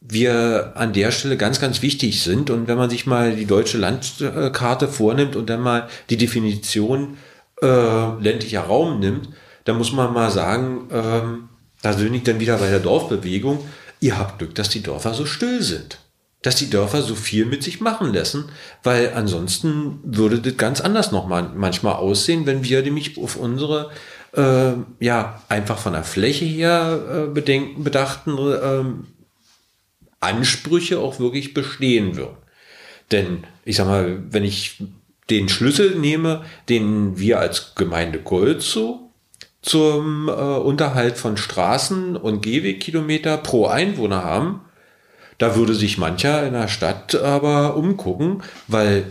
wir an der Stelle ganz, ganz wichtig sind. Und wenn man sich mal die deutsche Landkarte vornimmt und dann mal die Definition äh, ländlicher Raum nimmt, dann muss man mal sagen, ähm, da bin ich dann wieder bei der Dorfbewegung. Ihr habt Glück, dass die Dörfer so still sind dass die Dörfer so viel mit sich machen lassen, weil ansonsten würde das ganz anders noch mal manchmal aussehen, wenn wir nämlich auf unsere äh, ja einfach von der Fläche her äh, bedenken, bedachten äh, Ansprüche auch wirklich bestehen würden. Denn ich sag mal, wenn ich den Schlüssel nehme, den wir als Gemeinde Golzow zum äh, Unterhalt von Straßen und Gehwegkilometer pro Einwohner haben, da würde sich mancher in der Stadt aber umgucken, weil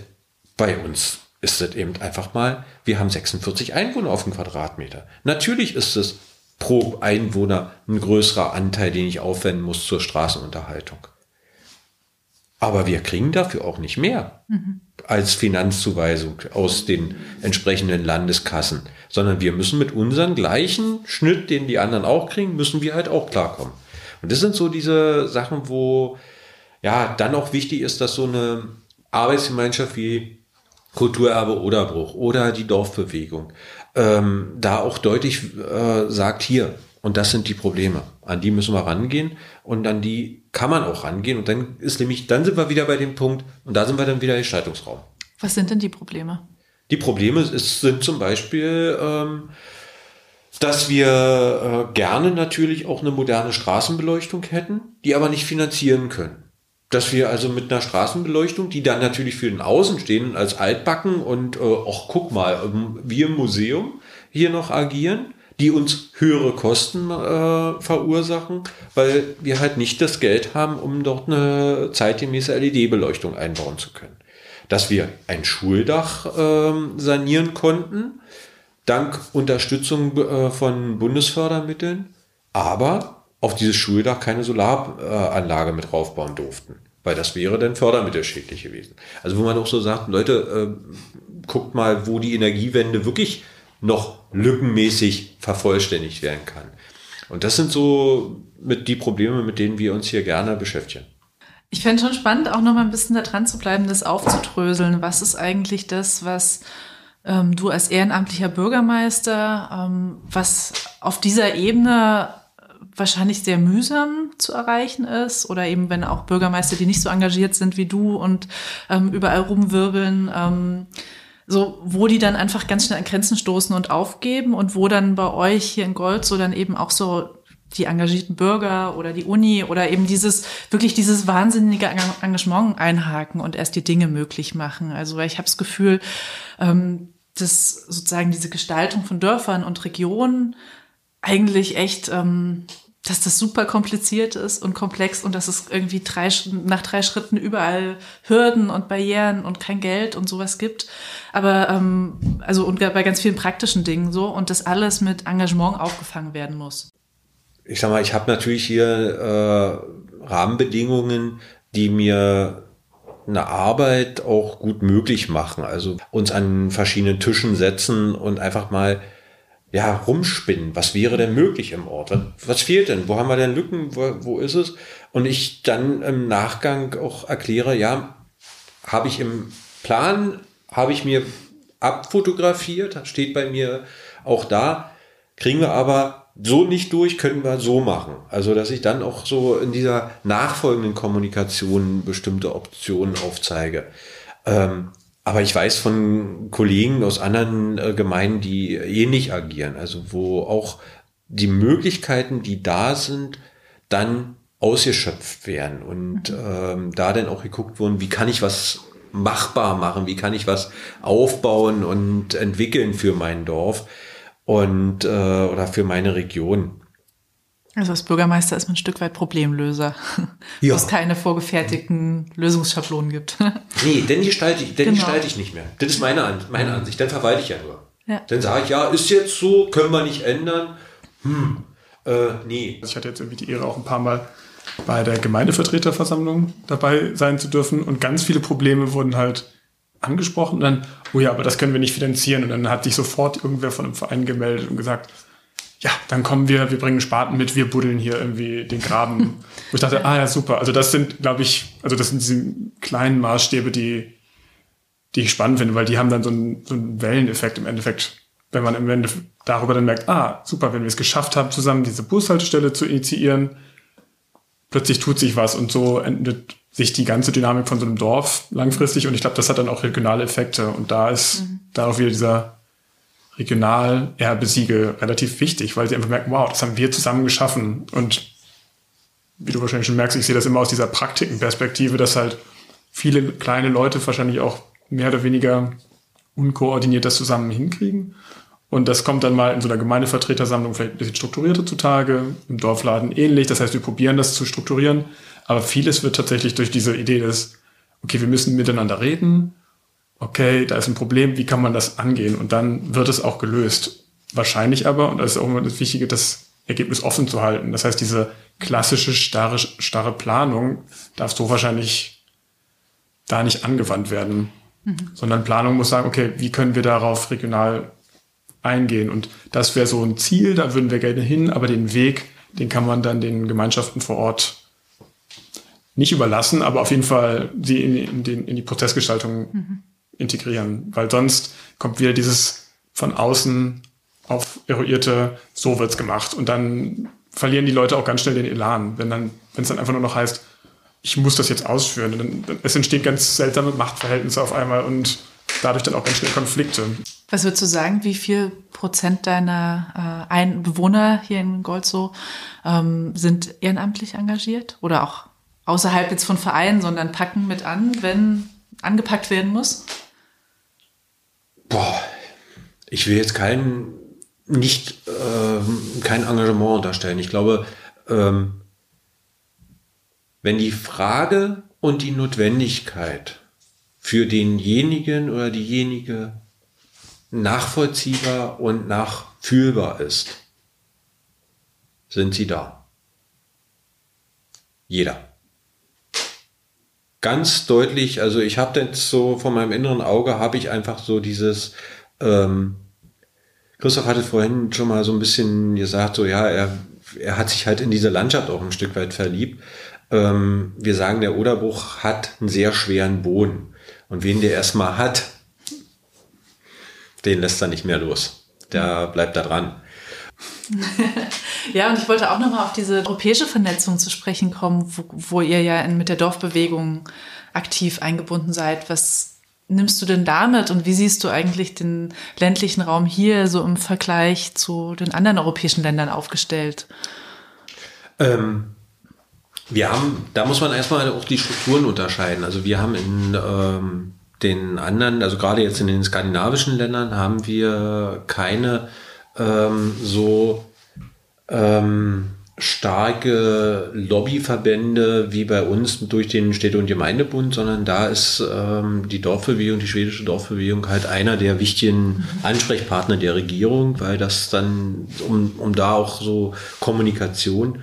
bei uns ist es eben einfach mal, wir haben 46 Einwohner auf dem Quadratmeter. Natürlich ist es pro Einwohner ein größerer Anteil, den ich aufwenden muss zur Straßenunterhaltung. Aber wir kriegen dafür auch nicht mehr mhm. als Finanzzuweisung aus den entsprechenden Landeskassen, sondern wir müssen mit unserem gleichen Schnitt, den die anderen auch kriegen, müssen wir halt auch klarkommen. Und das sind so diese Sachen, wo ja dann auch wichtig ist, dass so eine Arbeitsgemeinschaft wie Kulturerbe Oderbruch oder die Dorfbewegung ähm, da auch deutlich äh, sagt, hier, und das sind die Probleme. An die müssen wir rangehen und an die kann man auch rangehen. Und dann ist nämlich, dann sind wir wieder bei dem Punkt und da sind wir dann wieder Gestaltungsraum. Was sind denn die Probleme? Die Probleme ist, sind zum Beispiel ähm, dass wir äh, gerne natürlich auch eine moderne Straßenbeleuchtung hätten, die aber nicht finanzieren können. Dass wir also mit einer Straßenbeleuchtung, die dann natürlich für den Außenstehenden als altbacken und äh, auch guck mal, ähm, wir im Museum hier noch agieren, die uns höhere Kosten äh, verursachen, weil wir halt nicht das Geld haben, um dort eine zeitgemäße LED-Beleuchtung einbauen zu können. Dass wir ein Schuldach äh, sanieren konnten, dank Unterstützung äh, von Bundesfördermitteln, aber auf dieses Schuldach keine Solaranlage mit raufbauen durften. Weil das wäre dann fördermittelschädlich gewesen. Also wo man auch so sagt, Leute, äh, guckt mal, wo die Energiewende wirklich noch lückenmäßig vervollständigt werden kann. Und das sind so mit die Probleme, mit denen wir uns hier gerne beschäftigen. Ich fände schon spannend, auch noch mal ein bisschen da dran zu bleiben, das aufzudröseln. Was ist eigentlich das, was ähm, du als ehrenamtlicher Bürgermeister, ähm, was auf dieser Ebene wahrscheinlich sehr mühsam zu erreichen ist oder eben wenn auch Bürgermeister, die nicht so engagiert sind wie du und ähm, überall rumwirbeln, ähm, so wo die dann einfach ganz schnell an Grenzen stoßen und aufgeben und wo dann bei euch hier in Gold so dann eben auch so die engagierten Bürger oder die Uni oder eben dieses wirklich dieses wahnsinnige Engagement einhaken und erst die Dinge möglich machen. Also weil ich habe das Gefühl, ähm, dass sozusagen diese Gestaltung von Dörfern und Regionen eigentlich echt, ähm, dass das super kompliziert ist und komplex und dass es irgendwie drei, nach drei Schritten überall Hürden und Barrieren und kein Geld und sowas gibt. Aber ähm, also und bei ganz vielen praktischen Dingen so und das alles mit Engagement aufgefangen werden muss ich sag mal, ich habe natürlich hier äh, Rahmenbedingungen, die mir eine Arbeit auch gut möglich machen. Also uns an verschiedenen Tischen setzen und einfach mal ja rumspinnen. Was wäre denn möglich im Ort? Was fehlt denn? Wo haben wir denn Lücken? Wo, wo ist es? Und ich dann im Nachgang auch erkläre, ja, habe ich im Plan, habe ich mir abfotografiert, steht bei mir auch da, kriegen wir aber so nicht durch, können wir so machen. Also, dass ich dann auch so in dieser nachfolgenden Kommunikation bestimmte Optionen aufzeige. Ähm, aber ich weiß von Kollegen aus anderen äh, Gemeinden, die ähnlich agieren, also wo auch die Möglichkeiten, die da sind, dann ausgeschöpft werden und mhm. ähm, da dann auch geguckt wurden, wie kann ich was machbar machen, wie kann ich was aufbauen und entwickeln für mein Dorf und äh, oder für meine Region. Also als Bürgermeister ist man ein Stück weit Problemlöser, ja. wo es keine vorgefertigten Lösungsschablonen gibt. nee, denn gestalte ich, denn genau. gestalte ich nicht mehr. Das ist meine, meine Ansicht. Dann verwalte ich ja nur. Ja. Dann sage ich, ja, ist jetzt so, können wir nicht ändern. Hm, äh, nee. Ich hatte jetzt irgendwie die Ehre, auch ein paar Mal bei der Gemeindevertreterversammlung dabei sein zu dürfen und ganz viele Probleme wurden halt angesprochen und dann, oh ja, aber das können wir nicht finanzieren. Und dann hat sich sofort irgendwer von einem Verein gemeldet und gesagt, ja, dann kommen wir, wir bringen Spaten mit, wir buddeln hier irgendwie den Graben. Wo ich dachte, ah ja, super. Also das sind, glaube ich, also das sind diese kleinen Maßstäbe, die, die ich spannend finde, weil die haben dann so einen, so einen Welleneffekt im Endeffekt. Wenn man im Endeffekt darüber dann merkt, ah, super, wenn wir es geschafft haben, zusammen diese Bushaltestelle zu initiieren, plötzlich tut sich was und so endet sich die ganze Dynamik von so einem Dorf langfristig und ich glaube, das hat dann auch regionale Effekte und da ist mhm. darauf wieder dieser Regional-Erbesiegel relativ wichtig, weil sie einfach merken, wow, das haben wir zusammen geschaffen und wie du wahrscheinlich schon merkst, ich sehe das immer aus dieser Praktikenperspektive, dass halt viele kleine Leute wahrscheinlich auch mehr oder weniger unkoordiniert das zusammen hinkriegen. Und das kommt dann mal in so einer Gemeindevertretersammlung vielleicht ein bisschen strukturierter zutage, im Dorfladen ähnlich. Das heißt, wir probieren das zu strukturieren. Aber vieles wird tatsächlich durch diese Idee des, okay, wir müssen miteinander reden. Okay, da ist ein Problem, wie kann man das angehen? Und dann wird es auch gelöst. Wahrscheinlich aber, und das ist auch immer das Wichtige, das Ergebnis offen zu halten. Das heißt, diese klassische starre, starre Planung darf so wahrscheinlich da nicht angewandt werden. Mhm. Sondern Planung muss sagen, okay, wie können wir darauf regional eingehen. Und das wäre so ein Ziel, da würden wir gerne hin, aber den Weg, den kann man dann den Gemeinschaften vor Ort nicht überlassen, aber auf jeden Fall sie in, in, den, in die Prozessgestaltung mhm. integrieren, weil sonst kommt wieder dieses von außen auf eruierte, so wird's gemacht und dann verlieren die Leute auch ganz schnell den Elan, wenn dann, wenn es dann einfach nur noch heißt, ich muss das jetzt ausführen. Dann, dann, es entstehen ganz seltsame Machtverhältnisse auf einmal und dadurch dann auch ganz schnell Konflikte. Was würdest du sagen, wie viel Prozent deiner äh, Ein Bewohner hier in Goldso ähm, sind ehrenamtlich engagiert oder auch außerhalb jetzt von Vereinen, sondern packen mit an, wenn angepackt werden muss? Boah, ich will jetzt kein nicht äh, kein Engagement unterstellen. Ich glaube, ähm, wenn die Frage und die Notwendigkeit für denjenigen oder diejenige nachvollziehbar und nachfühlbar ist, sind sie da. Jeder. Ganz deutlich, also ich habe jetzt so von meinem inneren Auge habe ich einfach so dieses, ähm, Christoph hatte vorhin schon mal so ein bisschen gesagt, so ja, er er hat sich halt in diese Landschaft auch ein Stück weit verliebt. Ähm, wir sagen, der Oderbruch hat einen sehr schweren Boden. Und wen der erstmal hat, den lässt er nicht mehr los. Der bleibt da dran. ja, und ich wollte auch nochmal auf diese europäische Vernetzung zu sprechen kommen, wo, wo ihr ja mit der Dorfbewegung aktiv eingebunden seid. Was nimmst du denn damit und wie siehst du eigentlich den ländlichen Raum hier so im Vergleich zu den anderen europäischen Ländern aufgestellt? Ähm, wir haben, da muss man erstmal auch die Strukturen unterscheiden. Also wir haben in ähm, den anderen, also gerade jetzt in den skandinavischen Ländern, haben wir keine ähm, so ähm, starke Lobbyverbände wie bei uns durch den Städte- und Gemeindebund, sondern da ist ähm, die Dorfbewegung, die schwedische Dorfbewegung halt einer der wichtigen Ansprechpartner der Regierung, weil das dann, um, um da auch so Kommunikation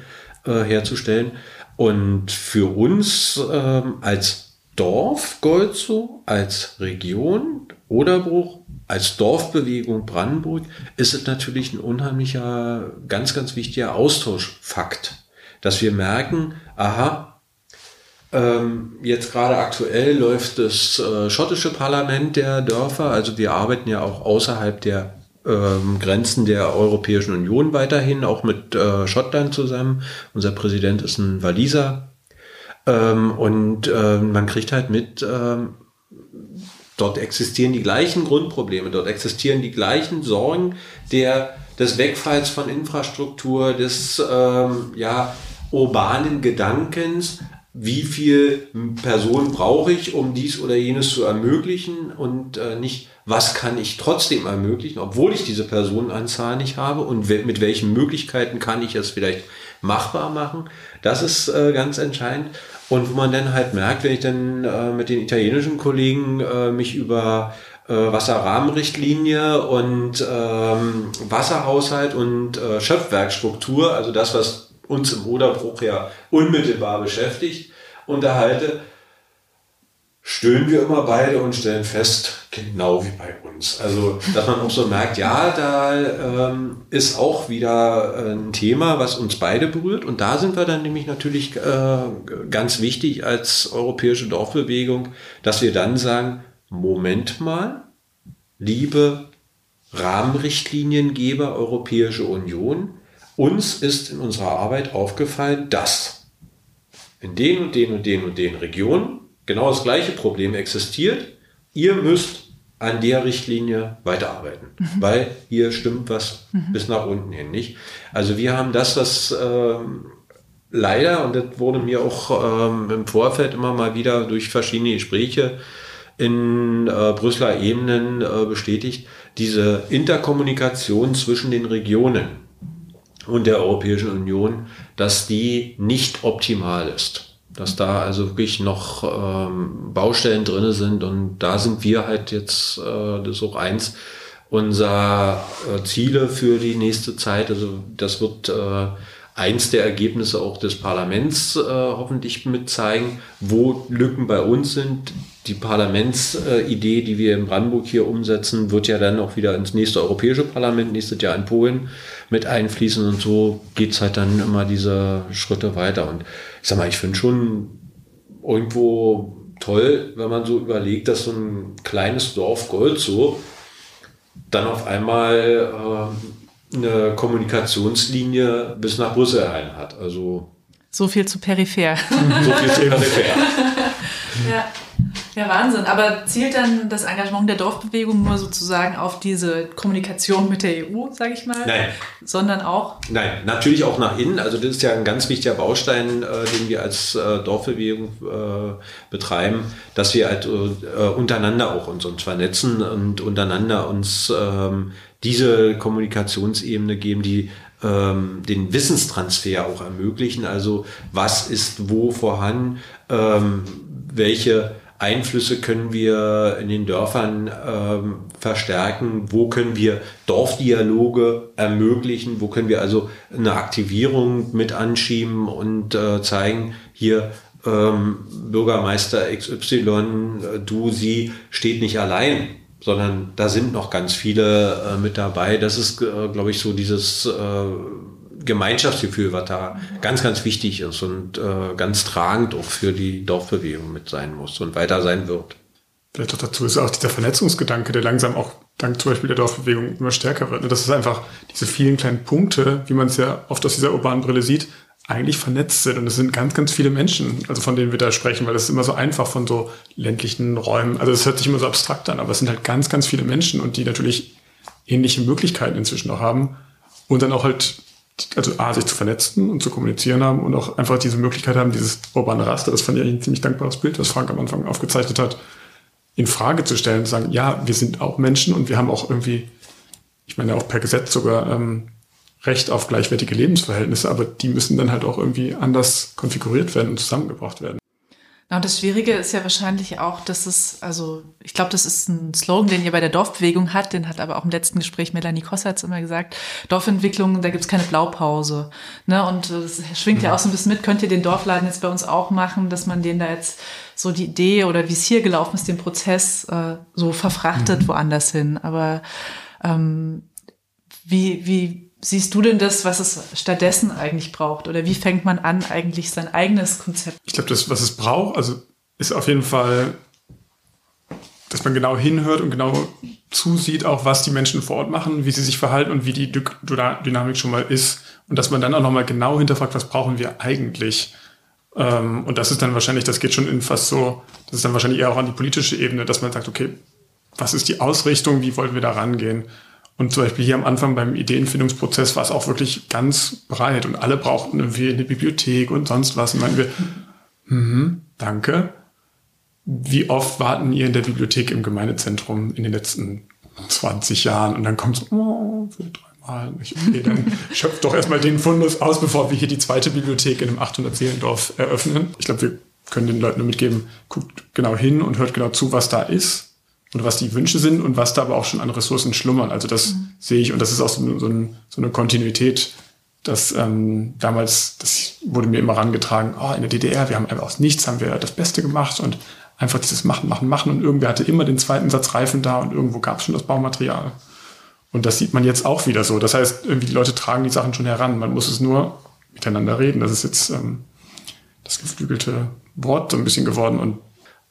äh, herzustellen. Und für uns ähm, als Dorf Golzow, als Region Oderbruch als Dorfbewegung Brandenburg ist es natürlich ein unheimlicher, ganz, ganz wichtiger Austauschfakt, dass wir merken, aha, ähm, jetzt gerade aktuell läuft das äh, schottische Parlament der Dörfer, also wir arbeiten ja auch außerhalb der ähm, Grenzen der Europäischen Union weiterhin, auch mit äh, Schottland zusammen. Unser Präsident ist ein Waliser. Ähm, und äh, man kriegt halt mit, ähm, Dort existieren die gleichen Grundprobleme, dort existieren die gleichen Sorgen der, des Wegfalls von Infrastruktur, des ähm, ja, urbanen Gedankens. Wie viel Personen brauche ich, um dies oder jenes zu ermöglichen und äh, nicht, was kann ich trotzdem ermöglichen, obwohl ich diese Personenanzahl nicht habe und mit welchen Möglichkeiten kann ich es vielleicht machbar machen. Das ist äh, ganz entscheidend. Und wo man dann halt merkt, wenn ich dann äh, mit den italienischen Kollegen äh, mich über äh, Wasserrahmenrichtlinie und ähm, Wasserhaushalt und äh, Schöpfwerkstruktur, also das, was uns im Oderbruch ja unmittelbar beschäftigt, unterhalte, stöhnen wir immer beide und stellen fest, genau wie bei uns. Also, dass man auch so merkt, ja, da ähm, ist auch wieder äh, ein Thema, was uns beide berührt. Und da sind wir dann nämlich natürlich äh, ganz wichtig als europäische Dorfbewegung, dass wir dann sagen, Moment mal, liebe Rahmenrichtliniengeber Europäische Union, uns ist in unserer Arbeit aufgefallen, dass in den und den und den und den Regionen genau das gleiche Problem existiert. Ihr müsst an der Richtlinie weiterarbeiten, mhm. weil hier stimmt was mhm. bis nach unten hin nicht. Also wir haben das, was ähm, leider, und das wurde mir auch ähm, im Vorfeld immer mal wieder durch verschiedene Gespräche in äh, Brüsseler Ebenen äh, bestätigt, diese Interkommunikation zwischen den Regionen und der Europäischen Union, dass die nicht optimal ist dass da also wirklich noch ähm, Baustellen drinne sind und da sind wir halt jetzt, äh, das ist auch eins unserer äh, Ziele für die nächste Zeit. Also das wird äh, eins der Ergebnisse auch des Parlaments äh, hoffentlich mit zeigen, wo Lücken bei uns sind. Die Parlamentsidee, die wir in Brandenburg hier umsetzen, wird ja dann auch wieder ins nächste Europäische Parlament, nächstes Jahr in Polen mit einfließen und so geht's halt dann immer diese Schritte weiter. Und ich sag mal, ich finde schon irgendwo toll, wenn man so überlegt, dass so ein kleines Dorf Gold so dann auf einmal äh, eine Kommunikationslinie bis nach Brüssel ein hat. Also so viel zu peripher. so viel zu peripher. ja. Ja, Wahnsinn. Aber zielt dann das Engagement der Dorfbewegung nur sozusagen auf diese Kommunikation mit der EU, sage ich mal? Nein. Sondern auch? Nein, natürlich auch nach innen. Also das ist ja ein ganz wichtiger Baustein, äh, den wir als äh, Dorfbewegung äh, betreiben, dass wir halt äh, untereinander auch uns, uns vernetzen und untereinander uns ähm, diese Kommunikationsebene geben, die ähm, den Wissenstransfer auch ermöglichen. Also was ist wo vorhanden, ähm, welche Einflüsse können wir in den Dörfern ähm, verstärken? Wo können wir Dorfdialoge ermöglichen? Wo können wir also eine Aktivierung mit anschieben und äh, zeigen, hier ähm, Bürgermeister XY, du, sie steht nicht allein, sondern da sind noch ganz viele äh, mit dabei. Das ist, äh, glaube ich, so dieses äh, Gemeinschaftsgefühl, was da ganz, ganz wichtig ist und äh, ganz tragend auch für die Dorfbewegung mit sein muss und weiter sein wird. Vielleicht auch dazu ist auch dieser Vernetzungsgedanke, der langsam auch dank zum Beispiel der Dorfbewegung immer stärker wird. Ne? Das ist einfach diese vielen kleinen Punkte, wie man es ja oft aus dieser urbanen Brille sieht, eigentlich vernetzt sind. Und es sind ganz, ganz viele Menschen, also von denen wir da sprechen, weil das ist immer so einfach von so ländlichen Räumen. Also es hört sich immer so abstrakt an, aber es sind halt ganz, ganz viele Menschen und die natürlich ähnliche Möglichkeiten inzwischen auch haben und dann auch halt, also A, sich zu vernetzen und zu kommunizieren haben und auch einfach diese Möglichkeit haben, dieses urbane Raster, das fand ich ein ziemlich dankbares Bild, was Frank am Anfang aufgezeichnet hat, in Frage zu stellen und zu sagen, ja, wir sind auch Menschen und wir haben auch irgendwie, ich meine auch per Gesetz sogar ähm, Recht auf gleichwertige Lebensverhältnisse, aber die müssen dann halt auch irgendwie anders konfiguriert werden und zusammengebracht werden. Na, und das Schwierige ist ja wahrscheinlich auch, dass es, also ich glaube, das ist ein Slogan, den ihr bei der Dorfbewegung hat, den hat aber auch im letzten Gespräch Melanie Kossatz immer gesagt, Dorfentwicklung, da gibt's keine Blaupause. Ne? Und das schwingt ja. ja auch so ein bisschen mit, könnt ihr den Dorfladen jetzt bei uns auch machen, dass man den da jetzt so die Idee oder wie es hier gelaufen ist, den Prozess äh, so verfrachtet mhm. woanders hin. Aber ähm, wie, wie, siehst du denn das, was es stattdessen eigentlich braucht? Oder wie fängt man an, eigentlich sein eigenes Konzept? Ich glaube, das, was es braucht, also ist auf jeden Fall, dass man genau hinhört und genau zusieht, auch was die Menschen vor Ort machen, wie sie sich verhalten und wie die Dynamik schon mal ist. Und dass man dann auch nochmal genau hinterfragt, was brauchen wir eigentlich? Ähm, und das ist dann wahrscheinlich, das geht schon in fast so, das ist dann wahrscheinlich eher auch an die politische Ebene, dass man sagt, okay, was ist die Ausrichtung, wie wollen wir da rangehen? Und zum Beispiel hier am Anfang beim Ideenfindungsprozess war es auch wirklich ganz breit und alle brauchten irgendwie eine Bibliothek und sonst was. Und meinen wir, mhm, danke. Wie oft warten ihr in der Bibliothek im Gemeindezentrum in den letzten 20 Jahren? Und dann kommt so, oh, für dreimal. Okay, dann schöpft doch erstmal den Fundus aus, bevor wir hier die zweite Bibliothek in einem 800-Seelendorf eröffnen. Ich glaube, wir können den Leuten nur mitgeben, guckt genau hin und hört genau zu, was da ist und was die Wünsche sind und was da aber auch schon an Ressourcen schlummern. Also das mhm. sehe ich und das ist auch so, so, ein, so eine Kontinuität, dass ähm, damals, das wurde mir immer rangetragen, oh, in der DDR, wir haben einfach aus nichts, haben wir das Beste gemacht und einfach dieses Machen, Machen, Machen und irgendwer hatte immer den zweiten Satz Reifen da und irgendwo gab es schon das Baumaterial. Und das sieht man jetzt auch wieder so. Das heißt, irgendwie die Leute tragen die Sachen schon heran. Man muss es nur miteinander reden. Das ist jetzt ähm, das geflügelte Wort so ein bisschen geworden. Und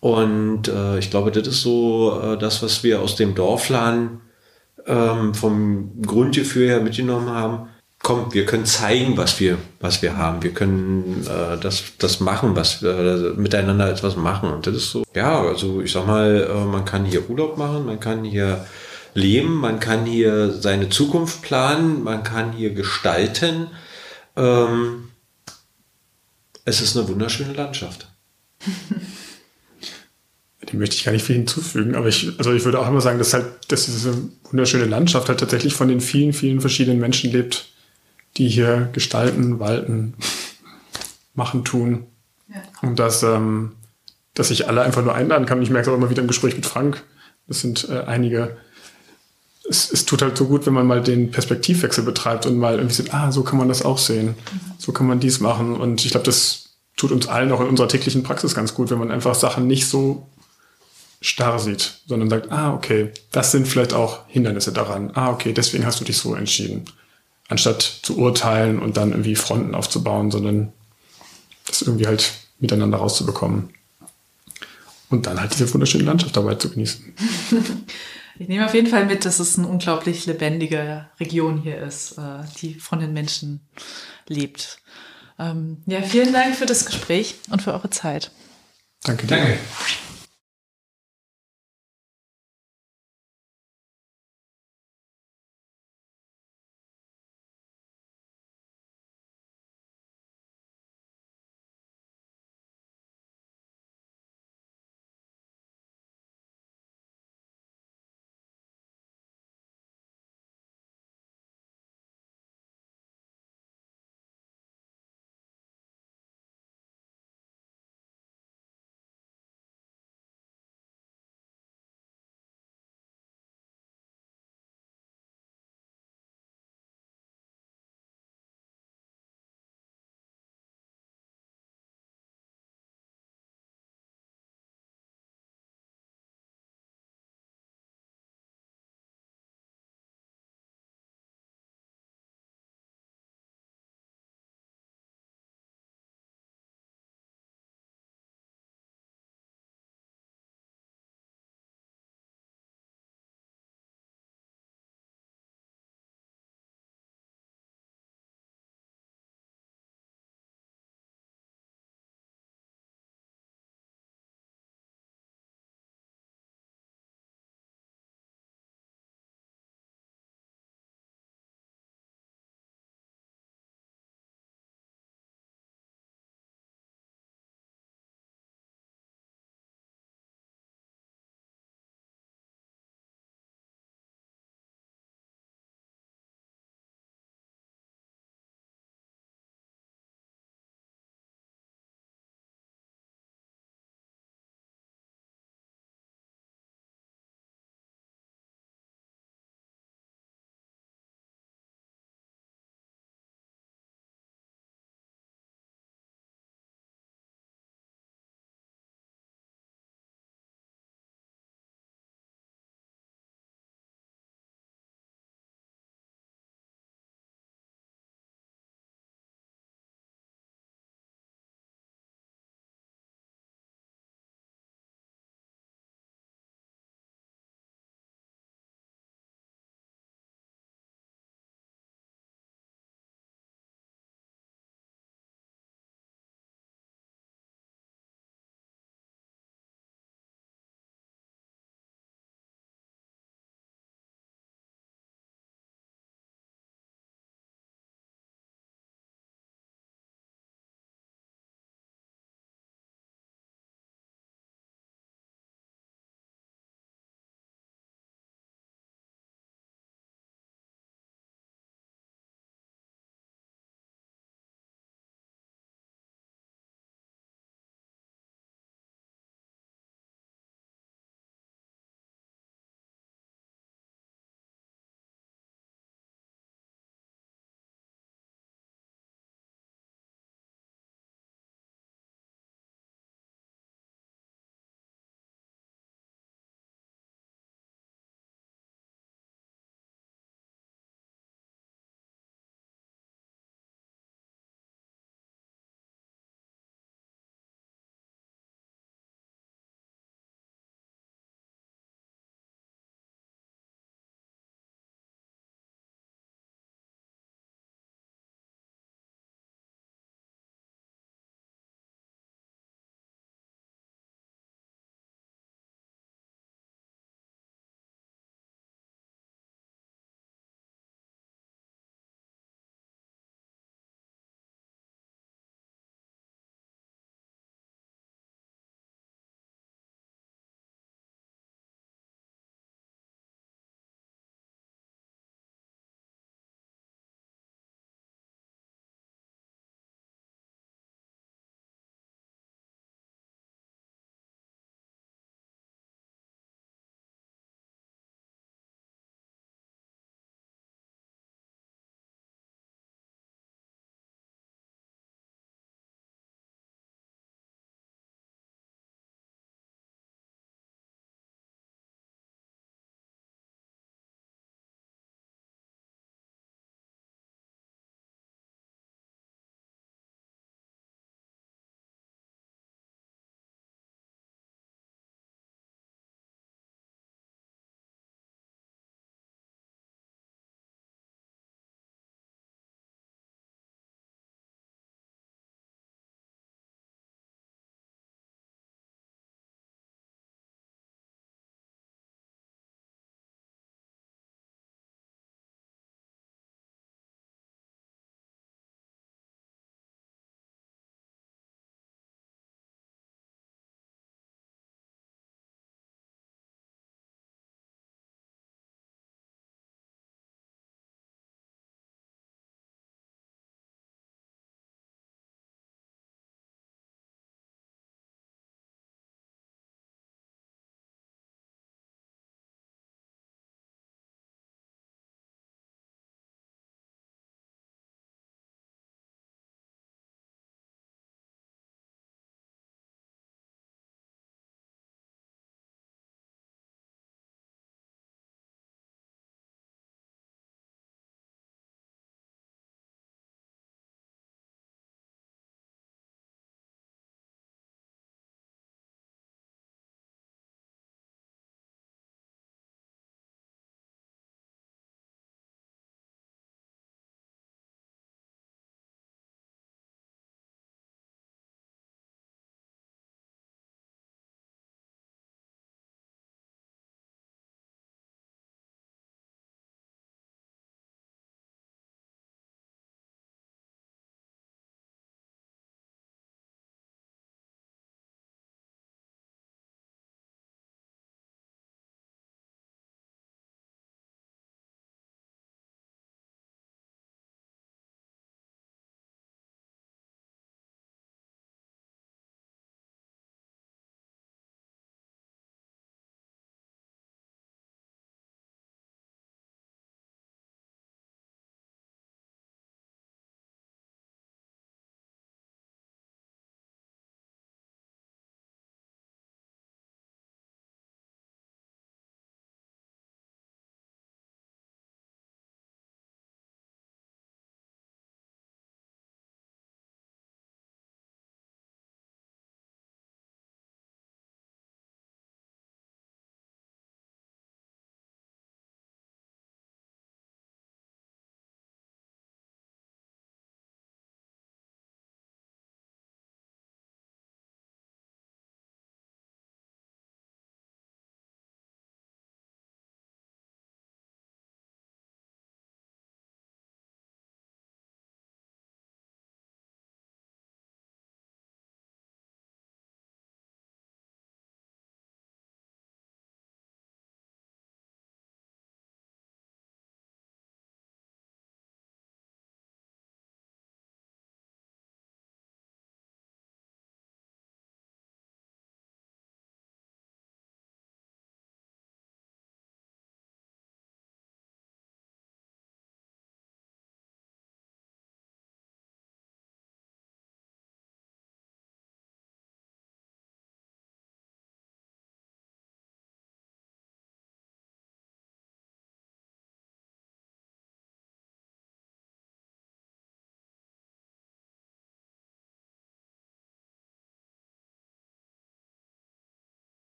und äh, ich glaube, das ist so äh, das, was wir aus dem Dorfladen ähm, vom Grundgefühl her mitgenommen haben. Komm, wir können zeigen, was wir, was wir haben. Wir können äh, das, das machen, was wir äh, miteinander etwas machen. Und das ist so, ja, also ich sag mal, äh, man kann hier Urlaub machen, man kann hier leben, man kann hier seine Zukunft planen, man kann hier gestalten. Ähm, es ist eine wunderschöne Landschaft. dem möchte ich gar nicht viel hinzufügen, aber ich, also ich würde auch immer sagen, dass halt, dass diese wunderschöne Landschaft halt tatsächlich von den vielen, vielen verschiedenen Menschen lebt, die hier gestalten, walten, machen, tun. Ja. Und dass, ähm, dass ich alle einfach nur einladen kann. Und ich merke es auch immer wieder im Gespräch mit Frank. Das sind äh, einige. Es, es tut halt so gut, wenn man mal den Perspektivwechsel betreibt und mal irgendwie sieht, ah, so kann man das auch sehen. Mhm. So kann man dies machen. Und ich glaube, das tut uns allen auch in unserer täglichen Praxis ganz gut, wenn man einfach Sachen nicht so starr sieht, sondern sagt, ah, okay, das sind vielleicht auch Hindernisse daran. Ah, okay, deswegen hast du dich so entschieden. Anstatt zu urteilen und dann irgendwie Fronten aufzubauen, sondern das irgendwie halt miteinander rauszubekommen. Und dann halt diese wunderschöne Landschaft dabei zu genießen. Ich nehme auf jeden Fall mit, dass es eine unglaublich lebendige Region hier ist, äh, die von den Menschen lebt. Ähm, ja, vielen Dank für das Gespräch und für eure Zeit. Danke dir. Danke.